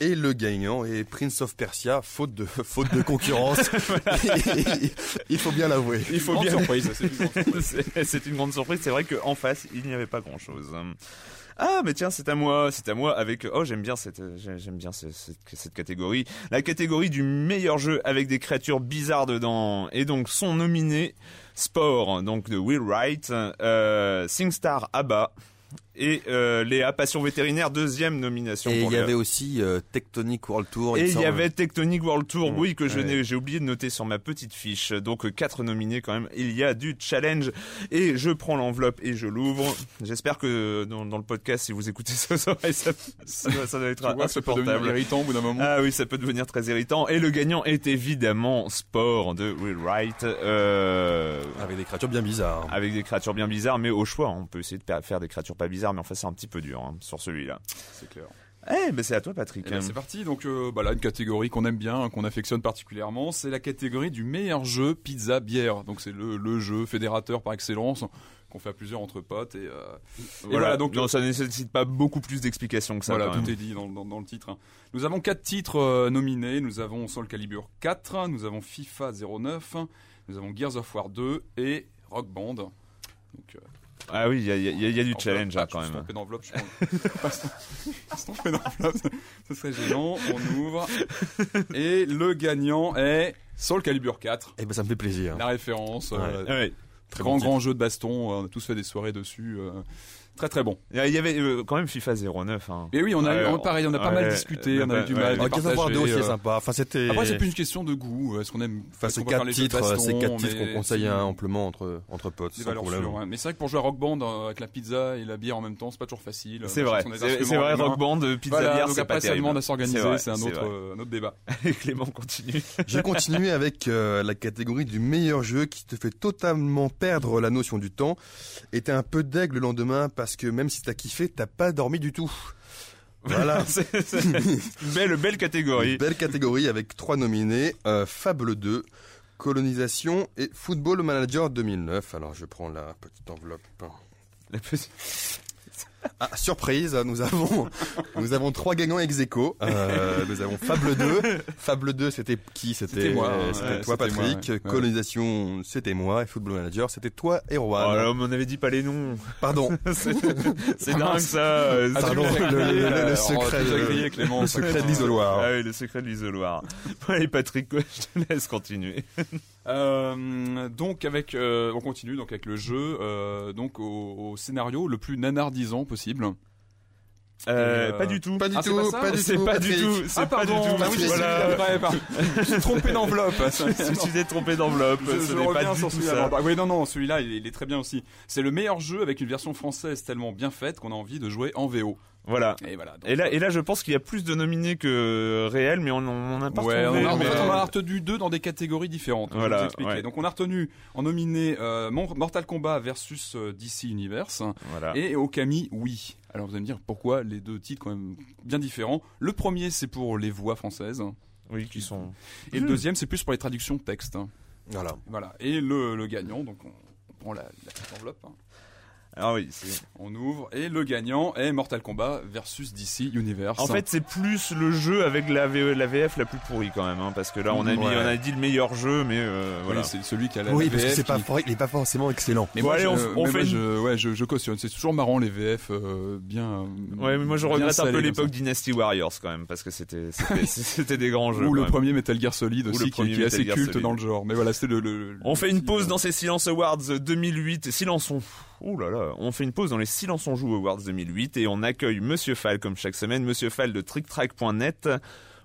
Speaker 2: Et le gagnant est Prince of Persia, faute de, [laughs] faute de concurrence. [laughs] il faut bien l'avouer.
Speaker 1: Il faut
Speaker 3: Grande
Speaker 1: bien
Speaker 3: surprise, [laughs] c'est une grande surprise.
Speaker 1: C'est vrai qu'en face, il n'y avait pas grand chose. Ah, mais tiens, c'est à moi, c'est à moi avec. Oh, j'aime bien cette, j'ai- j'aime bien ce- cette, cette catégorie. La catégorie du meilleur jeu avec des créatures bizarres dedans. Et donc sont nominés Sport, donc de Will Wright, euh, SingStar ABBA et euh, Léa Passion vétérinaire deuxième nomination.
Speaker 2: Et
Speaker 1: pour
Speaker 2: il y
Speaker 1: Léa.
Speaker 2: avait aussi euh, Tectonic World Tour.
Speaker 1: Et il y avait Tectonic World Tour,
Speaker 2: Mmh.
Speaker 1: oui, que je
Speaker 2: Ouais.
Speaker 1: n'ai, j'ai oublié de noter sur ma petite fiche. Donc euh, quatre nominés quand même. Il y a du challenge et je prends l'enveloppe et je l'ouvre. J'espère que dans, dans le podcast, si vous écoutez ça, [laughs] ça, va- ça, ça doit- ça doit être
Speaker 3: Tu vois, ça peut devenir
Speaker 1: insupportable.
Speaker 3: irritant au bout d'un moment.
Speaker 1: Ah oui, ça peut devenir très irritant. Et le gagnant est évidemment Sport de Will Wright, euh,
Speaker 2: Avec des créatures bien bizarres.
Speaker 1: avec des créatures bien bizarres, mais au choix. On peut essayer de faire des créatures pas bizarres, mais enfin c'est un petit peu dur hein, sur celui-là.
Speaker 3: C'est clair.
Speaker 1: Eh, ben c'est à toi, Patrick.
Speaker 3: Eh ben, c'est parti. Donc, euh, bah là, une catégorie qu'on aime bien, qu'on affectionne particulièrement, c'est la catégorie du meilleur jeu pizza bière. Donc, c'est le, le jeu fédérateur par excellence qu'on fait à plusieurs entre potes et, euh, et voilà. donc
Speaker 1: non, ça nécessite pas beaucoup plus d'explications que ça.
Speaker 3: voilà,
Speaker 1: quand même.
Speaker 3: tout est dit dans, dans- dans le titre. hein. Nous avons quatre titres euh, nominés. Nous avons Soul Calibur 4, nous avons FIFA 09, nous avons Gears of War 2 et Rock Band. Donc, euh,
Speaker 1: Ah oui, il y a, y y du
Speaker 3: enveloppe.
Speaker 1: challenge
Speaker 3: Ah,
Speaker 1: là,
Speaker 3: je
Speaker 1: quand même.
Speaker 3: je prends- Passe passe [laughs] trompé d'enveloppe, ce serait gênant. On ouvre. Et le gagnant est Soul Calibur 4.
Speaker 2: Eh ben, ça me fait plaisir.
Speaker 3: La référence. euh,
Speaker 1: Ouais.
Speaker 3: Très grand, grand jeu de baston. On a tous fait des soirées dessus. euh, Très très bon.
Speaker 1: Il y avait euh, quand même FIFA 09. Hein.
Speaker 3: Et oui, on a eu,
Speaker 1: Ouais,
Speaker 3: on- pareil, on a pas mal
Speaker 1: ouais,
Speaker 3: discuté, on a eu du mal.
Speaker 1: ouais.
Speaker 2: ça aussi
Speaker 3: euh,
Speaker 2: sympa. Enfin, c'était.
Speaker 3: Après, c'est plus une question de goût. Est-ce qu'on aime
Speaker 2: Enfin, c'est quatre titres, c'est quatre titres qu'on conseille hein, amplement entre entre potes,
Speaker 3: Des
Speaker 2: sans problème.
Speaker 3: sûres, ouais. Mais c'est vrai que pour jouer à Rock Band euh, avec la pizza et la bière en même temps, c'est pas toujours facile.
Speaker 1: C'est vrai, c'est vrai. Rock Band, Pizza
Speaker 3: Voilà, donc
Speaker 1: c'est
Speaker 3: après
Speaker 1: pas
Speaker 3: ça
Speaker 1: terrible.
Speaker 3: demande à s'organiser, c'est un autre, un autre débat. [laughs]
Speaker 1: Clément continue.
Speaker 2: Je vais continuer avec la catégorie du meilleur jeu qui te fait totalement perdre la notion du temps et t'es un peu deg le lendemain parce que même si t'as kiffé, t'as pas dormi du tout. [laughs] Voilà.
Speaker 1: C'est- c'est une belle, belle catégorie.
Speaker 2: Une belle catégorie avec trois nominés euh, Fable 2, Colonisation et Football Manager 2009. Alors je prends la petite enveloppe.
Speaker 1: La petite-
Speaker 2: Ah, surprise, nous avons nous avons trois gagnants ex aequo. Euh, nous avons Fable 2. Fable 2, c'était qui? C'était
Speaker 3: moi,
Speaker 2: euh,
Speaker 3: ouais,
Speaker 2: c'était
Speaker 3: ouais,
Speaker 2: toi
Speaker 3: moi,
Speaker 2: Patrick.
Speaker 3: ouais.
Speaker 2: Colonisation, c'était moi et Football Manager, c'était toi
Speaker 1: Oh
Speaker 2: Erwan.
Speaker 1: là, mais on avait dit pas les noms.
Speaker 2: Pardon. [laughs]
Speaker 1: C'est
Speaker 3: Ah,
Speaker 1: dingue ça.
Speaker 3: Ah,
Speaker 2: Pardon,
Speaker 3: as
Speaker 2: le- le- le- le secret de-
Speaker 3: grillé, Clément,
Speaker 2: le secret de l'isoloir.
Speaker 1: Ah oui, le secret de l'isoloir. Allez Patrick, [laughs] je te laisse continuer.
Speaker 3: Euh, donc avec, euh, on continue donc avec le jeu, euh, donc au, au scénario le plus nanardisant possible.
Speaker 1: Euh,
Speaker 3: euh,
Speaker 1: pas du tout.
Speaker 2: Pas du
Speaker 3: Ah, c'est
Speaker 2: tout,
Speaker 3: pas
Speaker 2: pas du
Speaker 1: C'est
Speaker 2: tout.
Speaker 1: pas du
Speaker 2: Patrick.
Speaker 1: tout. C'est
Speaker 3: Ah
Speaker 1: pas du
Speaker 3: pardon,
Speaker 1: tout.
Speaker 3: ah oui,
Speaker 1: Voilà.
Speaker 3: pardon. [laughs] Je suis trompé d'enveloppe.
Speaker 1: Si tu t'es trompé d'enveloppe,
Speaker 3: Je, je
Speaker 1: pas
Speaker 3: reviens
Speaker 1: du
Speaker 3: sur
Speaker 1: tout
Speaker 3: celui-là.
Speaker 1: ça.
Speaker 3: Ah oui, non, non, celui-là, il, il est très bien aussi. C'est le meilleur jeu avec une version française tellement bien faite qu'on a envie de jouer en VO.
Speaker 1: Voilà.
Speaker 3: Et voilà. donc,
Speaker 1: Et là, et là, je pense qu'il y a plus de nominés que réels, mais on on n'a pas
Speaker 3: Ouais,
Speaker 1: retrouvé.
Speaker 3: on a, en
Speaker 1: mais,
Speaker 3: fait, on
Speaker 1: euh,
Speaker 3: a retenu deux dans des catégories différentes. je
Speaker 1: Voilà,
Speaker 3: vous expliquer.
Speaker 1: ouais.
Speaker 3: Donc, on a retenu en nominé euh, Mortal Kombat versus euh, DC Universe
Speaker 1: Voilà.
Speaker 3: et Okami Oui. Alors, vous allez me dire pourquoi les deux titres quand même bien différents. Le premier, c'est pour les voix françaises
Speaker 1: Oui, qui sont.
Speaker 3: et le deuxième, c'est plus pour les traductions de texte.
Speaker 2: Voilà.
Speaker 3: Voilà. Et le, le gagnant, donc on, on prend la, la petite enveloppe. hein.
Speaker 1: Ah oui. c'est-
Speaker 3: On ouvre et le gagnant est Mortal Kombat versus DC Universe.
Speaker 1: En fait, c'est plus le jeu avec la, VE la VF la plus pourrie quand même, hein, parce que là, on a mis,
Speaker 2: Ouais.
Speaker 1: on a dit le meilleur jeu, mais euh,
Speaker 3: Voilà, c'est celui qui a la
Speaker 2: Oui,
Speaker 3: la
Speaker 2: parce que
Speaker 3: VF
Speaker 2: c'est pas
Speaker 3: qui-
Speaker 2: for- il est pas forcément excellent.
Speaker 3: Mais
Speaker 1: Bon,
Speaker 3: moi,
Speaker 1: allez,
Speaker 3: je,
Speaker 1: on-
Speaker 3: mais
Speaker 1: on fait
Speaker 3: moi, je, ouais, je, je cautionne. C'est toujours marrant les VF euh, bien.
Speaker 1: Ouais, mais moi je regrette un peu l'époque Dynasty Warriors quand même, parce que c'était c'était [laughs] c'était des grands jeux.
Speaker 3: Ou le
Speaker 1: même.
Speaker 3: premier Metal Gear Solid aussi,
Speaker 1: le
Speaker 3: qui, qui est
Speaker 1: Metal
Speaker 3: assez
Speaker 1: Gear
Speaker 3: culte
Speaker 1: Solid.
Speaker 3: dans le genre. Mais voilà, c'était le, le-
Speaker 1: On
Speaker 3: le
Speaker 1: fait une pause
Speaker 3: euh,
Speaker 1: dans ces Silence Awards 2008. Silence on. Ouh là là. On fait une pause dans les Silence on joue Awards 2008 et on accueille Monsieur Fall comme chaque semaine. Monsieur Fall de TrickTrack.net.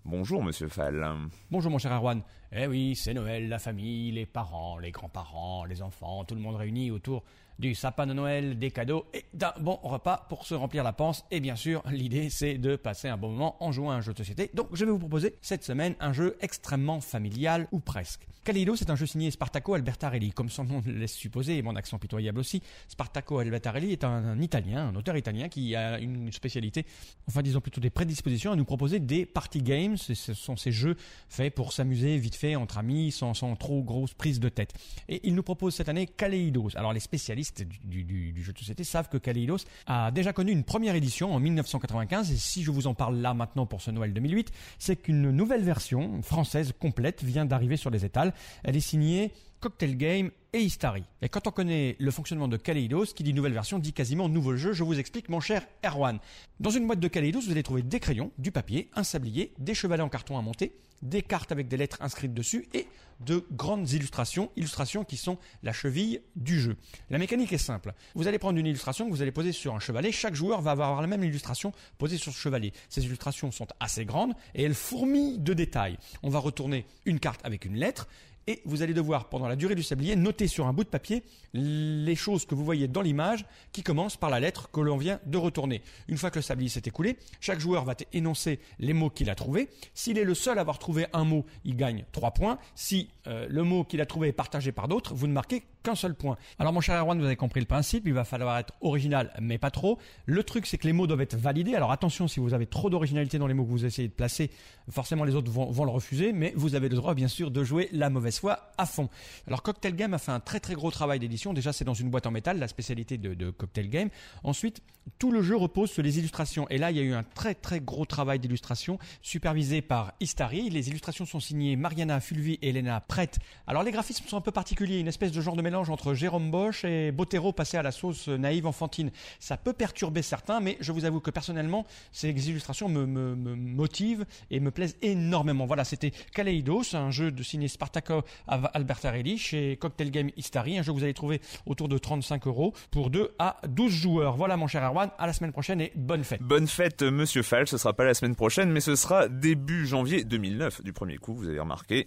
Speaker 1: Bonjour Monsieur Fall.
Speaker 7: Bonjour mon cher Erwan. Eh oui, c'est Noël, la famille, les parents, les grands-parents, les enfants, tout le monde réuni autour du sapin de Noël, des cadeaux et d'un bon repas pour se remplir la panse. Et bien sûr, l'idée c'est de passer un bon moment en jouant à un jeu de société. Donc je vais vous proposer cette semaine un jeu extrêmement familial ou presque. Caleido, c'est un jeu signé Spartaco Albertarelli. Comme son nom le laisse supposer, et mon accent pitoyable aussi, Spartaco Albertarelli est un, Italien, un auteur italien qui a une spécialité, enfin disons plutôt des prédispositions à nous proposer des party games. Ce sont ces jeux faits pour s'amuser vite fait entre amis, sans, sans trop grosse prise de tête. Et il nous propose cette année Kaleidos. Alors les spécialistes du, jeu de société savent que Kaleidos a déjà connu une première édition en 1995. Et si je vous en parle là maintenant pour ce Noël 2008, c'est qu'une nouvelle version française complète vient d'arriver sur les étals. Elle est signée Cocktail Game et Istari. Et quand on connaît le fonctionnement de Kaleidos, qui dit nouvelle version dit quasiment nouveau jeu, je vous explique mon cher Erwan. Dans une boîte de Kaleidos, vous allez trouver des crayons, du papier, un sablier, des chevalets en carton à monter, des cartes avec des lettres inscrites dessus et de grandes illustrations, illustrations qui sont la cheville du jeu. La mécanique est simple. Vous allez prendre une illustration que vous allez poser sur un chevalet. Chaque joueur va avoir la même illustration posée sur ce chevalet. Ces illustrations sont assez grandes et elles fourmillent de détails. On va retourner une carte avec une lettre et vous allez devoir, pendant la durée du sablier, noter sur un bout de papier les choses que vous voyez dans l'image qui commencent par la lettre que l'on vient de retourner. Une fois que le sablier s'est écoulé, chaque joueur va énoncer les mots qu'il a trouvés. S'il est le seul à avoir trouvé un mot, il gagne 3 points. Si euh, le mot qu'il a trouvé est partagé par d'autres, vous ne marquez qu'un seul point. Alors mon cher Erwan, vous avez compris le principe, il va falloir être original, mais pas trop. Le truc, c'est que les mots doivent être validés. Alors attention, si vous avez trop d'originalité dans les mots que vous essayez de placer, forcément les autres vont, vont le refuser, mais vous avez le droit, bien sûr, de jouer la mauvaise foi à fond. Alors Cocktail Game a fait un très très gros travail d'édition. Déjà, c'est dans une boîte en métal, la spécialité de, Cocktail Game. Ensuite, tout le jeu repose sur les illustrations. Et là, il y a eu un très très gros travail d'illustration supervisé par Istari. Les illustrations sont signées Mariana Fulvi et Elena Prête. Alors les graphismes sont un peu particuliers, une espèce de genre de mélange mélange entre Jérôme Bosch et Botero passé à la sauce naïve enfantine. Ça peut perturber certains, mais je vous avoue que personnellement, ces illustrations me, motivent et me plaisent énormément. Voilà, c'était Kaleidos, un jeu de signé Spartaco Albertarelli chez Cocktail Game Istari, un jeu que vous allez trouver autour de 35 euros pour 2 à 12 joueurs. Voilà mon cher Erwan, à la semaine prochaine et bonne fête.
Speaker 1: Bonne fête, Monsieur Fall. Ce sera pas la semaine prochaine, mais ce sera début janvier 2009, du premier coup, vous avez remarqué.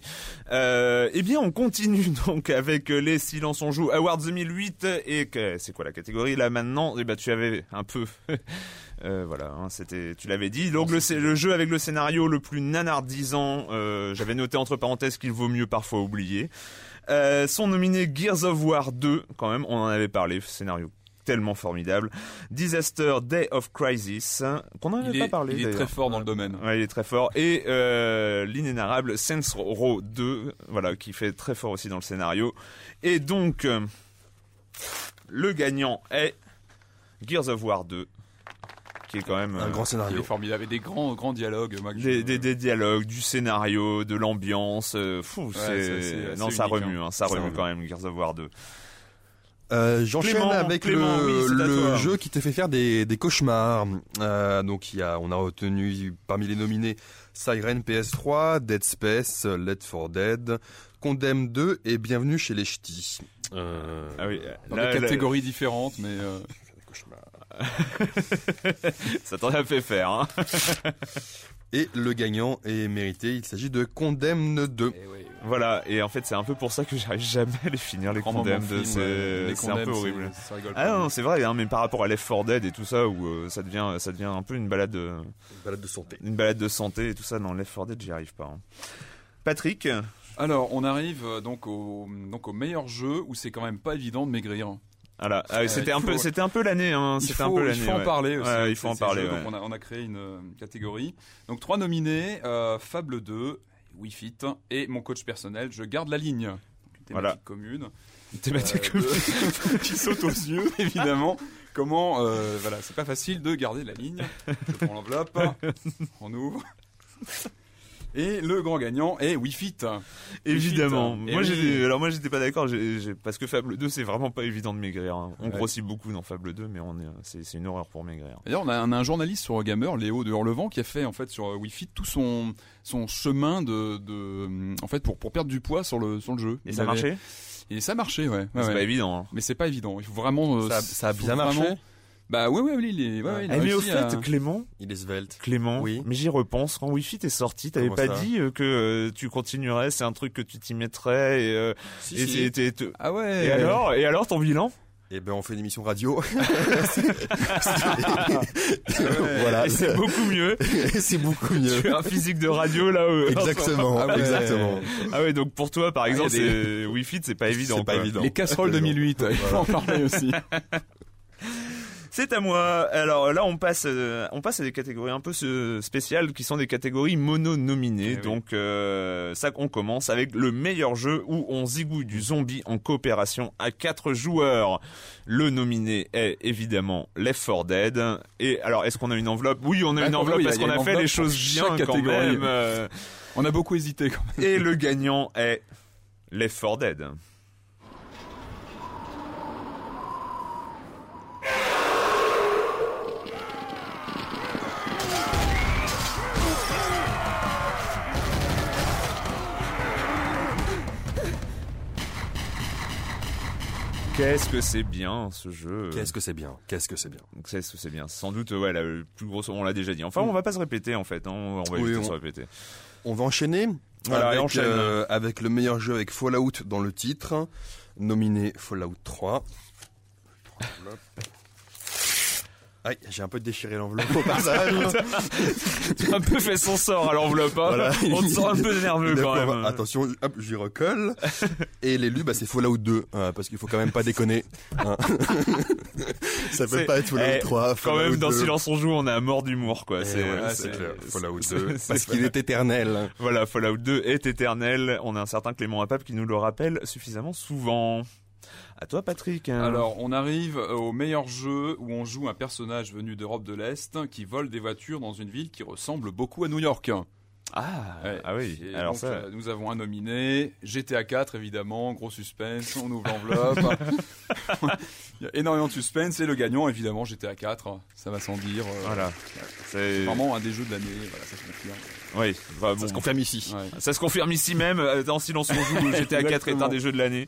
Speaker 1: Euh, eh bien, on continue [laughs] donc avec les On joue Awards 2008 et que- c'est quoi la catégorie là maintenant? Eh ben, tu avais un peu. [laughs] Euh, voilà, hein, c'était, tu l'avais dit. Donc le, le jeu avec le scénario le plus nanardisant, euh, j'avais noté entre parenthèses qu'il vaut mieux parfois oublier. Euh, sont nominés Gears of War 2, quand même, on en avait parlé, scénario tellement formidable. Disaster Day of Crisis, qu'on n'en avait
Speaker 3: Il
Speaker 1: pas
Speaker 3: est,
Speaker 1: parlé.
Speaker 3: il est très fort dans le domaine.
Speaker 1: Ouais, il est très fort. Et euh, l'inénarrable Saints Row 2, voilà, qui fait très fort aussi dans le scénario. Et donc, euh, le gagnant est Gears of War 2, qui est quand même...
Speaker 2: Un
Speaker 1: euh,
Speaker 2: grand
Speaker 3: Il
Speaker 2: scénario.
Speaker 3: formidable. Avec des grands, grands dialogues.
Speaker 1: des, des, des dialogues, du scénario, de l'ambiance, euh, fou,
Speaker 3: ça,
Speaker 1: c'est... Non, ça remue,
Speaker 3: hein.
Speaker 1: hein, ça
Speaker 2: Ça
Speaker 1: remue
Speaker 2: remue.
Speaker 1: quand même, Gears of War 2.
Speaker 2: Euh, J'enchaîne avec
Speaker 1: Clément,
Speaker 2: le,
Speaker 1: oui,
Speaker 2: jeu qui te fait faire des, des cauchemars. Euh, donc il y a, on a retenu parmi les nominés Siren PS3, Dead Space, Let for Dead, Condemn 2 et Bienvenue chez les Ch'tis. Euh,
Speaker 1: Ah oui,
Speaker 3: Dans
Speaker 1: là,
Speaker 3: des
Speaker 1: là,
Speaker 3: catégories différentes, mais euh,
Speaker 2: des [laughs] cauchemars.
Speaker 1: ça t'en a fait faire, hein. [laughs]
Speaker 2: Et le gagnant est mérité, il s'agit de Condemn 2.
Speaker 1: Voilà, et en fait, c'est un peu pour ça que j'arrive jamais à les finir, les Condemned. C'est c'est un peu horrible.
Speaker 3: ça
Speaker 1: Ah non, non, c'est vrai, hein, mais par rapport à Left 4 Dead et tout ça, où euh, ça devient, ça devient un peu une balade, euh,
Speaker 2: Une balade de santé.
Speaker 1: une balade de santé et tout ça. Dans Left 4 Dead, j'y arrive pas. hein. Patrick,
Speaker 3: Alors, on arrive euh, donc au, donc au meilleur jeu où c'est quand même pas évident de maigrir.
Speaker 1: Voilà, ah,
Speaker 3: Euh,
Speaker 1: c'était
Speaker 3: il
Speaker 1: un peu, c'était un peu l'année, hein.
Speaker 3: Il
Speaker 1: C'était un
Speaker 3: faut,
Speaker 1: peu
Speaker 3: il
Speaker 1: l'année.
Speaker 3: faut en
Speaker 1: ouais.
Speaker 3: parler aussi.
Speaker 1: Ouais, il faut en parler.
Speaker 3: jeux.
Speaker 1: ouais.
Speaker 3: Donc on, a, on a créé une euh, catégorie. Donc trois nominés euh, Fable 2, Wii Fit et mon coach personnel. Je garde la ligne. Donc, une thématique
Speaker 1: Voilà.
Speaker 3: commune.
Speaker 1: Thématique
Speaker 3: Euh, de- [laughs] qui saute aux yeux, [laughs] évidemment. Comment, voilà, c'est pas facile de garder la ligne. Je prends l'enveloppe, on ouvre. Et le grand gagnant est Wii Fit.
Speaker 1: Évidemment.
Speaker 3: Wii Fit.
Speaker 1: Moi,
Speaker 3: oui.
Speaker 1: alors moi, j'étais pas d'accord, j'ai- j'ai- parce que Fable 2, c'est vraiment pas évident de maigrir. hein. On
Speaker 3: Ouais.
Speaker 1: grossit beaucoup dans Fable 2, mais on est, c'est, c'est une horreur pour maigrir.
Speaker 3: D'ailleurs, on a, on a un journaliste sur Gamer, Léo de Hurlevent, qui a fait en fait sur euh, Wii Fit tout son son chemin de, de en fait pour pour perdre du poids sur le sur le jeu.
Speaker 1: Et
Speaker 3: Il
Speaker 1: ça
Speaker 3: avait-
Speaker 1: marchait?
Speaker 3: Et ça marchait, ouais. ouais,
Speaker 1: C'est
Speaker 3: ouais.
Speaker 1: pas évident. hein.
Speaker 3: Mais c'est pas évident. Il faut vraiment. euh,
Speaker 2: Ça ça a bien marché
Speaker 3: vraiment- Bah ouais, ouais, oui, il est. Ouais, ouais, il a
Speaker 1: Eh, mais au fait,
Speaker 3: à-
Speaker 1: Clément,
Speaker 2: Il est svelte.
Speaker 1: Clément,
Speaker 2: Oui.
Speaker 1: mais j'y repense. Quand Wi-Fi est sorti, t'avais pas dit euh, que euh, tu continuerais, c'est un truc que tu t'y mettrais et, euh,
Speaker 2: Si,
Speaker 1: et,
Speaker 2: si.
Speaker 1: et- et- et-
Speaker 3: Ah ouais.
Speaker 1: et alors, et alors ton bilan?
Speaker 2: Et ben on fait une émission radio. [laughs] voilà.
Speaker 1: Et c'est beaucoup mieux.
Speaker 2: c'est beaucoup mieux.
Speaker 1: tu as un physique de radio là. euh,
Speaker 2: Exactement,
Speaker 3: Ah ouais.
Speaker 2: exactement.
Speaker 1: Ah ouais, donc pour toi, par
Speaker 3: Ah,
Speaker 1: exemple, Wi-Fi, c'est pas évident.
Speaker 2: C'est pas
Speaker 1: quoi.
Speaker 2: évident.
Speaker 3: Les casseroles 2008, il faut en parler aussi. [laughs]
Speaker 1: C'est à moi. Alors là, on passe, euh, on passe à des catégories un peu euh, spéciales qui sont des catégories mono-nominées.
Speaker 3: Eh.
Speaker 1: Donc euh, ça, on commence avec le meilleur jeu où on zigouille du zombie en coopération à quatre joueurs. Le nominé est évidemment Left 4 Dead. Et alors, est-ce qu'on a une enveloppe? Oui, on a une enveloppe
Speaker 3: oui,
Speaker 1: parce
Speaker 3: a
Speaker 1: qu'on a fait les choses bien quand même.
Speaker 3: On a beaucoup hésité quand même.
Speaker 1: Et le gagnant est Left 4 Dead. Qu'est-ce que c'est bien ce jeu
Speaker 2: Qu'est-ce que c'est bien Qu'est-ce que c'est bien
Speaker 1: Qu'est-ce que c'est bien? Sans doute, ouais, la plus grosse, on l'a déjà dit. Enfin, on va pas se répéter en fait. hein. On va
Speaker 2: Oui, on-
Speaker 1: se répéter.
Speaker 2: On va enchaîner
Speaker 1: Voilà,
Speaker 2: avec,
Speaker 1: enchaîne.
Speaker 2: euh, avec le meilleur jeu avec Fallout dans le titre, nominé Fallout 3. Aïe, j'ai un peu déchiré l'enveloppe au passage. [laughs]
Speaker 1: Tu as un peu fait son sort à l'enveloppe. hein.
Speaker 2: Voilà.
Speaker 1: On te sent un peu nerveux quand même.
Speaker 2: Attention, hop, j'y recolle. Et l'élu, bah, c'est Fallout 2, hein, parce qu'il faut quand même pas déconner. hein. [laughs] Ça peut pas être Fallout
Speaker 1: eh,
Speaker 2: 3,
Speaker 1: Quand
Speaker 2: Fallout
Speaker 1: même, dans
Speaker 2: 2.
Speaker 1: Silence on joue, on est à mort d'humour, quoi.
Speaker 2: Eh
Speaker 1: C'est
Speaker 2: ouais,
Speaker 1: c'est-
Speaker 2: Fallout
Speaker 1: c'est-
Speaker 2: 2,
Speaker 1: c'est-
Speaker 2: parce qu'il est éternel.
Speaker 1: Voilà, Fallout 2 est éternel. On a un certain Clément Apap qui nous le rappelle suffisamment souvent. À toi, Patrick. hein.
Speaker 3: Alors, on arrive au meilleur jeu où on joue un personnage venu d'Europe de l'Est qui vole des voitures dans une ville qui ressemble beaucoup à New York.
Speaker 1: Ah,
Speaker 3: Ouais.
Speaker 1: ah oui.
Speaker 3: Et
Speaker 1: Alors
Speaker 3: donc,
Speaker 1: ça.
Speaker 3: euh, nous avons un nominé, GTA 4 évidemment, gros suspense, on ouvre l'enveloppe. [laughs] Il y a énormément de suspense et le gagnant évidemment GTA 4, ça va sans dire. euh,
Speaker 1: Voilà.
Speaker 3: C'est vraiment un des jeux de l'année, voilà, ça se confirme.
Speaker 1: Oui. Bah, bon,
Speaker 2: Ça se confirme ici.
Speaker 3: Ouais.
Speaker 1: Ça se confirme ici même, euh, dans Silence on joue, [laughs] GTA 4 est un des jeux de l'année.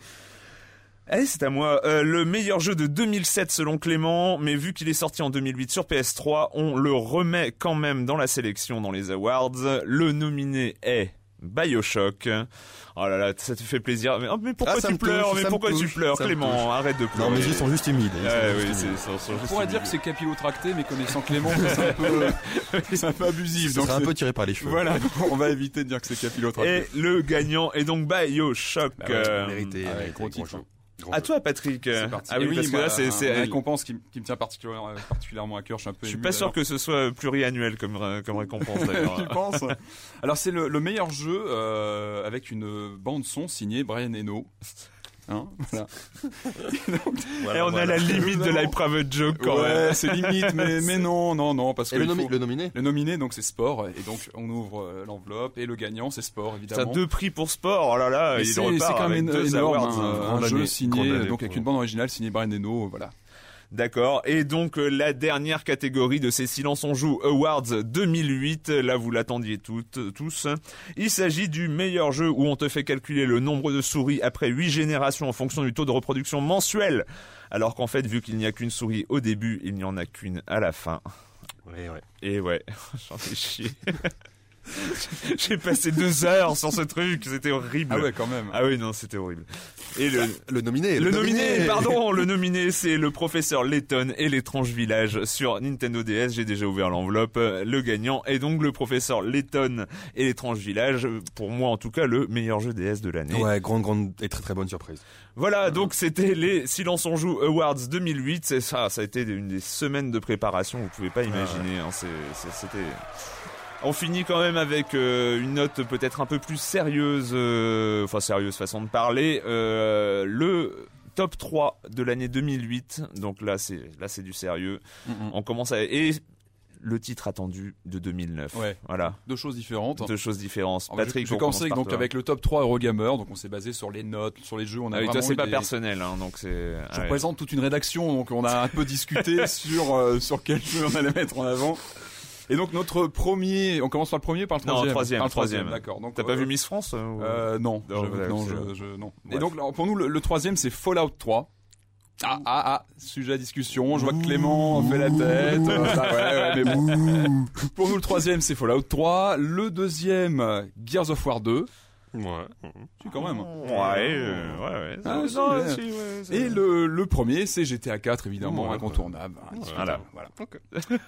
Speaker 1: Allez, c'est à moi. Euh, le meilleur jeu de 2007 selon Clément, mais vu qu'il est sorti en 2008 sur PS3, on le remet quand même dans la sélection dans les awards. Le nominé est Bioshock. Oh là là, ça te fait plaisir. Mais, oh, mais pourquoi
Speaker 2: Ah, ça
Speaker 1: tu
Speaker 2: touche,
Speaker 1: pleures? Mais pourquoi tu pleures, Clément? Arrête de pleurer.
Speaker 2: Non, mes yeux sont juste humides. Ils sont juste
Speaker 1: c'est, sont- sont
Speaker 3: On pourrait dire que c'est capillotracté, mais connaissant Clément, c'est un peu, c'est un peu abusif.
Speaker 2: Un peu tiré par les cheveux.
Speaker 3: voilà, on va éviter de dire que c'est capillotracté. [laughs]
Speaker 1: Et le gagnant est donc Bioshock.
Speaker 3: Bah ouais,
Speaker 1: Euh,
Speaker 2: Mérité, mérité,
Speaker 1: à toi, Patrick.
Speaker 3: Parti.
Speaker 1: Ah oui, parce que
Speaker 3: moi,
Speaker 1: là, c'est,
Speaker 3: un-
Speaker 1: c'est,
Speaker 3: une récompense qui, me tient particulièrement, particulièrement à cœur. Je suis un peu
Speaker 1: Je suis
Speaker 3: ému,
Speaker 1: pas sûr que ce soit pluriannuel comme, comme récompense [laughs] d'ailleurs.
Speaker 3: tu penses Alors c'est le, le meilleur jeu euh, avec une bande son signée Brian Eno. Hein [laughs] voilà.
Speaker 1: Et on a la limite de la private joke quand
Speaker 3: ouais,
Speaker 1: même.
Speaker 3: c'est limite, mais, [laughs] mais non, non, non, parce que
Speaker 2: le, nomi-
Speaker 3: faut-
Speaker 2: le nominé?
Speaker 3: Le nominé, donc c'est sport, et donc on ouvre euh, l'enveloppe, et le gagnant, c'est sport,
Speaker 1: T'as
Speaker 3: évidemment.
Speaker 1: deux prix pour sport, oh là là,
Speaker 3: Et
Speaker 1: il
Speaker 3: c'est c'est
Speaker 1: repart
Speaker 3: quand
Speaker 1: avec
Speaker 3: même
Speaker 1: deux
Speaker 3: énorme,
Speaker 1: awards.
Speaker 3: hein,
Speaker 2: grande
Speaker 3: un jeu signé donc avec une bande originale signée Brian Eno, voilà.
Speaker 1: D'accord. Et donc euh, la dernière catégorie de ces Silence on joue Awards 2008, là vous l'attendiez toutes, tous. Il s'agit du meilleur jeu où on te fait calculer le nombre de souris après 8 générations en fonction du taux de reproduction mensuel. Alors qu'en fait, vu qu'il n'y a qu'une souris au début, il n'y en a qu'une à la fin.
Speaker 2: Ouais, ouais.
Speaker 1: Et ouais, [laughs] j'en ai chié. [laughs] [laughs] J'ai passé deux heures sur ce truc, c'était horrible.
Speaker 3: Ah ouais, quand même.
Speaker 1: Ah oui, non, c'était horrible. Et le,
Speaker 2: Le nominé.
Speaker 1: le nominé, pardon, [laughs] le nominé, c'est le professeur Layton et l'étrange village sur Nintendo DS. J'ai déjà ouvert l'enveloppe. Le gagnant est donc le professeur Layton et l'étrange village. Pour moi, en tout cas, le meilleur jeu DS de l'année.
Speaker 2: Ouais, grande, grande et très très bonne surprise.
Speaker 1: Voilà, donc c'était les Silence on joue Awards 2008. C'est ça, ça a été une des semaines de préparation. Vous pouvez pas imaginer. hein, c'était. On finit quand même avec euh, une note peut-être un peu plus sérieuse, euh, enfin sérieuse façon de parler. Euh, le top 3 de l'année 2008. Donc là, c'est là c'est du sérieux. On commence à et le titre attendu de 2009.
Speaker 3: Ouais.
Speaker 1: Voilà,
Speaker 3: Deux choses différentes.
Speaker 1: deux choses différentes.
Speaker 3: Alors,
Speaker 1: Patrick,
Speaker 3: je, vais commencer donc
Speaker 1: toi.
Speaker 3: avec le top 3 Eurogamer, donc on s'est basé sur les notes, sur les jeux, on a
Speaker 1: Ah oui, toi c'est pas
Speaker 3: des-
Speaker 1: personnel, hein, donc c'est.
Speaker 3: Je
Speaker 1: ah ouais.
Speaker 3: représente toute une rédaction, donc on a un peu discuté [laughs] sur euh, sur quel jeu on allait mettre en avant. Et donc notre premier, on commence par le premier, par le
Speaker 1: Non,
Speaker 3: troisième.
Speaker 1: troisième,
Speaker 3: Par le
Speaker 1: troisième.
Speaker 3: D'accord. Donc
Speaker 1: T'as pas
Speaker 3: euh,
Speaker 1: vu Miss France euh, ou-
Speaker 3: euh, Non,
Speaker 1: Non,
Speaker 3: je, non, je, je- non. Et donc pour nous le, le troisième c'est Fallout 3. Ah ah ah, sujet à discussion. Je vois que Clément fait la tête. Ah, ouais, ouais, mais bon. Pour nous le troisième c'est Fallout 3. Le deuxième Gears of War 2.
Speaker 2: Ouais.
Speaker 3: Tu quand même.
Speaker 1: Ouais, euh, ouais, ouais.
Speaker 3: Ah,
Speaker 1: Non,
Speaker 3: si,
Speaker 1: non,
Speaker 3: ouais.
Speaker 1: c'est-
Speaker 3: Et le, le premier, c'est GTA 4, évidemment,
Speaker 2: Ouais,
Speaker 3: incontournable.
Speaker 1: Voilà.
Speaker 3: voilà. [laughs]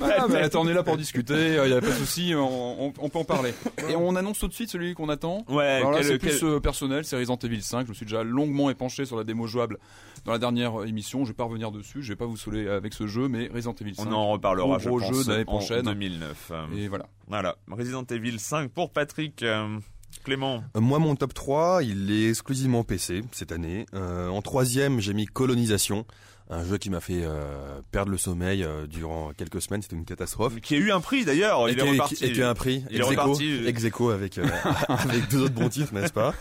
Speaker 3: Ah, bah, attends, on est là pour discuter, il y a pas de souci, on, on- on peut en parler. Et on annonce tout de suite celui qu'on attend.
Speaker 1: Ouais,
Speaker 3: Alors là,
Speaker 1: quel-
Speaker 3: c'est
Speaker 1: quel-
Speaker 3: plus euh, personnel, c'est Resident Evil 5. Je me suis déjà longuement épanché sur la démo jouable dans la dernière euh, émission. Je vais pas revenir dessus, je vais pas vous saouler avec ce jeu, mais Resident Evil 5.
Speaker 1: On en reparlera,
Speaker 3: gros,
Speaker 1: je pense,
Speaker 3: jeu de l'année
Speaker 1: en
Speaker 3: prochaine.
Speaker 1: 2009. euh,
Speaker 3: Et voilà.
Speaker 1: Voilà, Resident Evil 5 pour Patrick. euh, Clément.
Speaker 2: Euh, Moi, mon top 3, il est exclusivement PC cette année. Euh, en troisième, j'ai mis Colonisation, un jeu qui m'a fait euh, perdre le sommeil durant quelques semaines. C'était une catastrophe.
Speaker 1: Qui a eu un prix d'ailleurs, il est
Speaker 2: a-
Speaker 1: reparti.
Speaker 2: qui- et qui a un prix.
Speaker 1: Il est
Speaker 2: ex aequo-
Speaker 1: reparti.
Speaker 2: ex aequo avec, [laughs] avec deux autres bons titres, n'est-ce pas?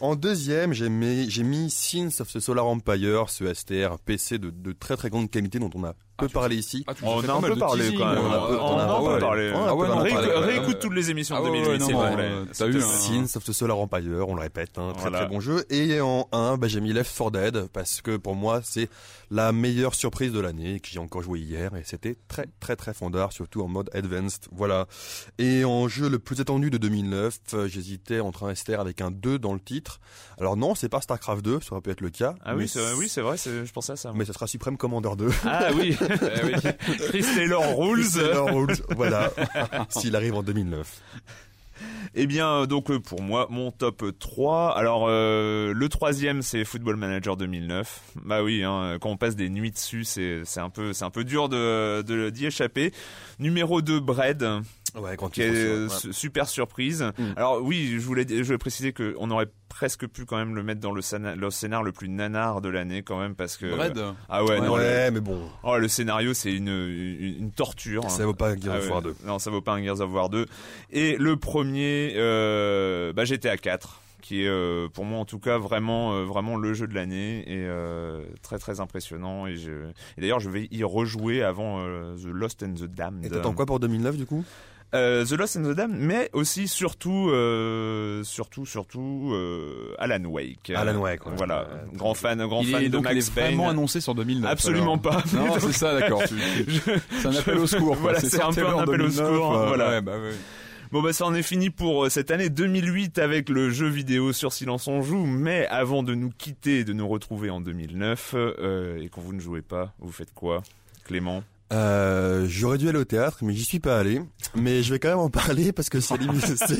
Speaker 2: En deuxième, j'ai mis, mis Sins of the Solar Empire, ce STR PC de, de très très grande qualité dont on a peu parlé ici.
Speaker 3: Ah, tu
Speaker 1: On a un peu parlé quand même.
Speaker 3: euh,
Speaker 2: on a un peu-
Speaker 1: On
Speaker 2: on a
Speaker 1: a
Speaker 2: un
Speaker 1: un
Speaker 2: peu
Speaker 1: peu
Speaker 2: parlé.
Speaker 1: parlé.
Speaker 2: On a un
Speaker 3: Ah.
Speaker 1: Réécoute, toutes les émissions de
Speaker 3: ouais,
Speaker 1: 2008,
Speaker 3: ouais,
Speaker 1: s'il plaît.
Speaker 3: euh, t'as eu un-
Speaker 2: Sins of the Solar Empire, on le répète, un très très bon jeu. Et en 1, bah, j'ai mis Left 4 Dead parce que pour moi c'est la meilleure surprise de l'année que j'ai encore joué hier et c'était très très très fondard, surtout en mode advanced. Voilà. Et en jeu le plus attendu de 2009, euh, j'hésitais entre un STR avec un 2 dans le titre. Alors non, c'est pas StarCraft 2, ça aurait pu être le cas.
Speaker 1: Ah oui, c'est oui, vrai, je pensais à ça.
Speaker 2: mais ça sera Supreme Commander 2.
Speaker 1: Ah oui. [laughs] [laughs] Chris Taylor Rules.
Speaker 2: Taylor Rules, voilà. [laughs] S'il arrive en 2009.
Speaker 1: Eh bien, donc euh, pour moi, mon top 3. Alors, euh, le troisième, c'est Football Manager 2009. Bah oui, hein, quand on passe des nuits dessus, c'est un peu c'est un peu dur de de- d'y échapper. Numéro 2, Bread.
Speaker 2: Ouais, quand
Speaker 1: qui est euh, su- super surprise.
Speaker 2: Mm.
Speaker 1: Alors oui, je voulais, je voulais préciser que on aurait presque pu quand même le mettre dans le, scénar- le scénar le plus nanar de l'année quand même parce que
Speaker 3: Red.
Speaker 1: ah ouais, non,
Speaker 2: ouais,
Speaker 1: le,
Speaker 2: mais bon,
Speaker 1: oh, le scénario c'est une, une, une torture.
Speaker 2: ça vaut pas Gears
Speaker 1: Ah
Speaker 2: of
Speaker 1: ouais.
Speaker 2: War 2.
Speaker 1: Non, ça vaut pas un Gears of War 2. Et le premier, euh, bah, GTA 4 qui est euh, pour moi en tout cas vraiment euh, vraiment le jeu de l'année et euh, très très impressionnant et, je... et d'ailleurs je vais y rejouer avant euh, The Lost and the Damned.
Speaker 2: Et t'attends quoi pour 2009 du coup?
Speaker 1: Euh, The Lost and the Damned, mais aussi surtout, euh, surtout, surtout euh, Alan Wake.
Speaker 2: Alan Wake, ouais.
Speaker 1: Voilà,
Speaker 2: Euh,
Speaker 1: grand fan, grand
Speaker 3: Il
Speaker 1: fan
Speaker 3: est
Speaker 1: de
Speaker 3: donc il
Speaker 1: Max
Speaker 3: est
Speaker 1: Payne.
Speaker 3: vraiment annoncé sur 2009.
Speaker 1: Absolument
Speaker 3: alors.
Speaker 1: pas.
Speaker 3: Non, [laughs] c'est ça, d'accord. C'est un appel au secours. quoi.
Speaker 1: Voilà, c'est un peu un appel au
Speaker 3: 2009,
Speaker 1: secours,
Speaker 3: euh,
Speaker 1: voilà.
Speaker 3: ouais, bah ouais.
Speaker 1: Bon bah ça en est fini pour cette année 2008 avec le jeu vidéo sur Silence on joue, mais avant de nous quitter et de nous retrouver en 2009 euh, et quand vous ne jouez pas, vous faites quoi Clément?
Speaker 2: Euh, j'aurais dû aller au théâtre, mais j'y suis pas allé. Mais je vais quand même en parler parce que c'est [laughs] limite- c'est-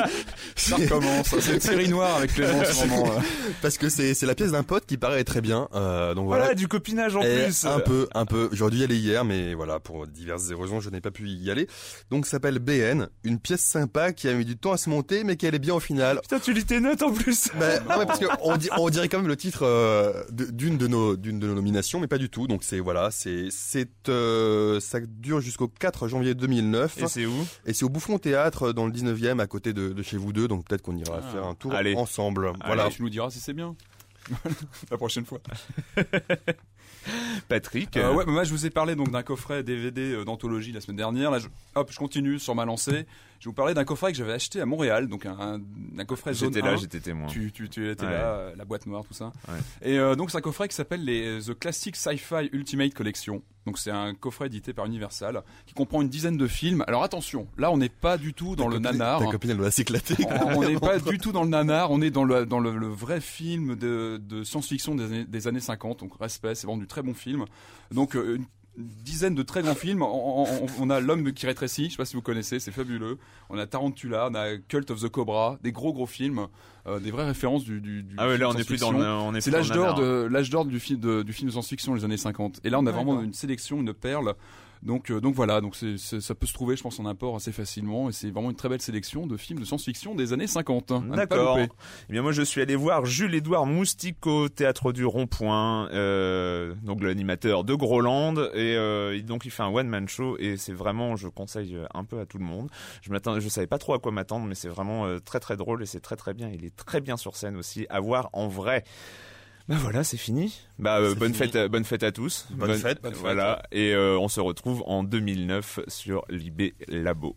Speaker 3: Ça recommence. C'est une série noire avec Clément en ce moment. là. [laughs]
Speaker 2: parce que c'est c'est la pièce d'un pote qui paraît très bien. Euh, donc
Speaker 1: Voilà,
Speaker 2: voilà.
Speaker 1: du copinage en
Speaker 2: Et
Speaker 1: plus.
Speaker 2: Un peu, un peu. J'aurais dû y aller hier, mais voilà, pour diverses raisons, je n'ai pas pu y aller. Donc, ça s'appelle BN, une pièce sympa qui a mis du temps à se monter, mais qui allait bien au final.
Speaker 1: Putain, tu lis tes notes en plus.
Speaker 2: Ben, non, mais parce que on, di- on dirait quand même le titre euh, d'une de nos d'une de nos nominations, mais pas du tout. Donc c'est voilà, c'est c'est euh, ça dure jusqu'au 4 janvier 2009
Speaker 1: Et c'est où
Speaker 2: et c'est au Bouffon Théâtre dans le 19e à côté de, de chez vous deux. Donc peut-être qu'on ira
Speaker 3: Ah.
Speaker 2: faire un tour
Speaker 1: Allez.
Speaker 2: ensemble. Voilà.
Speaker 3: Allez, tu nous diras si c'est bien. [laughs] La prochaine fois. [laughs]
Speaker 1: Patrick
Speaker 3: Euh, ouais, bah, moi je vous ai parlé donc d'un coffret DVD euh, d'anthologie la semaine dernière. Là, je, hop, je continue sur ma lancée. Je vais vous parler d'un coffret que j'avais acheté à Montréal, donc un, coffret zone
Speaker 1: J'étais là,
Speaker 3: 1.
Speaker 1: j'étais témoin.
Speaker 3: Tu, tu, tu étais
Speaker 1: Ouais.
Speaker 3: là, euh, la boîte noire, tout ça.
Speaker 1: Ouais.
Speaker 3: Et euh, donc c'est un coffret qui s'appelle les The Classic Sci-Fi Ultimate Collection. Donc c'est un coffret édité par Universal qui comprend une dizaine de films. Alors attention, là on n'est pas du tout dans
Speaker 2: Ta
Speaker 3: le
Speaker 2: copine-
Speaker 3: nanar.
Speaker 2: Ta copine elle doit s'éclater.
Speaker 3: On n'est pas du tout dans le nanar, on est dans le, dans le, le vrai film de, de science-fiction des années, des années 50. Donc respect, c'est vraiment du très bon film. Donc euh, une dizaine de très grands films. On, on- on a L'homme qui rétrécit, je sais pas si vous connaissez, c'est fabuleux. On a Tarantula, on a Cult of the Cobra, des gros gros films, euh, des vraies références du, du, du
Speaker 1: Ah ouais,
Speaker 3: film
Speaker 1: là on est plus dans on est
Speaker 3: C'est
Speaker 1: plus
Speaker 3: l'âge d'or
Speaker 1: nanar.
Speaker 3: de l'âge d'or du film de, du film de science-fiction des années 50. Et là on a vraiment une sélection, une perle. Donc euh, donc voilà, donc c'est c'est- ça peut se trouver, je pense, en import assez facilement. Et c'est vraiment une très belle sélection de films de science-fiction des années 50. hein,
Speaker 1: D'accord. Eh bien moi je suis allé voir Jules-Édouard Moustique au théâtre du Rond-Point, euh, donc l'animateur de Groland, et euh, donc il fait un one man show et c'est vraiment, je conseille un peu à tout le monde. Je m'attendais, je savais pas trop à quoi m'attendre, mais c'est vraiment euh, très très drôle et c'est très très bien. Il est très bien sur scène aussi, à voir en vrai. Bah voilà, c'est fini. Bah euh, bonne
Speaker 2: fini.
Speaker 1: fête, à- bonne fête à tous.
Speaker 2: Bonne fête, bonne
Speaker 1: Voilà, et euh, on se retrouve en 2009 sur Libé Labo.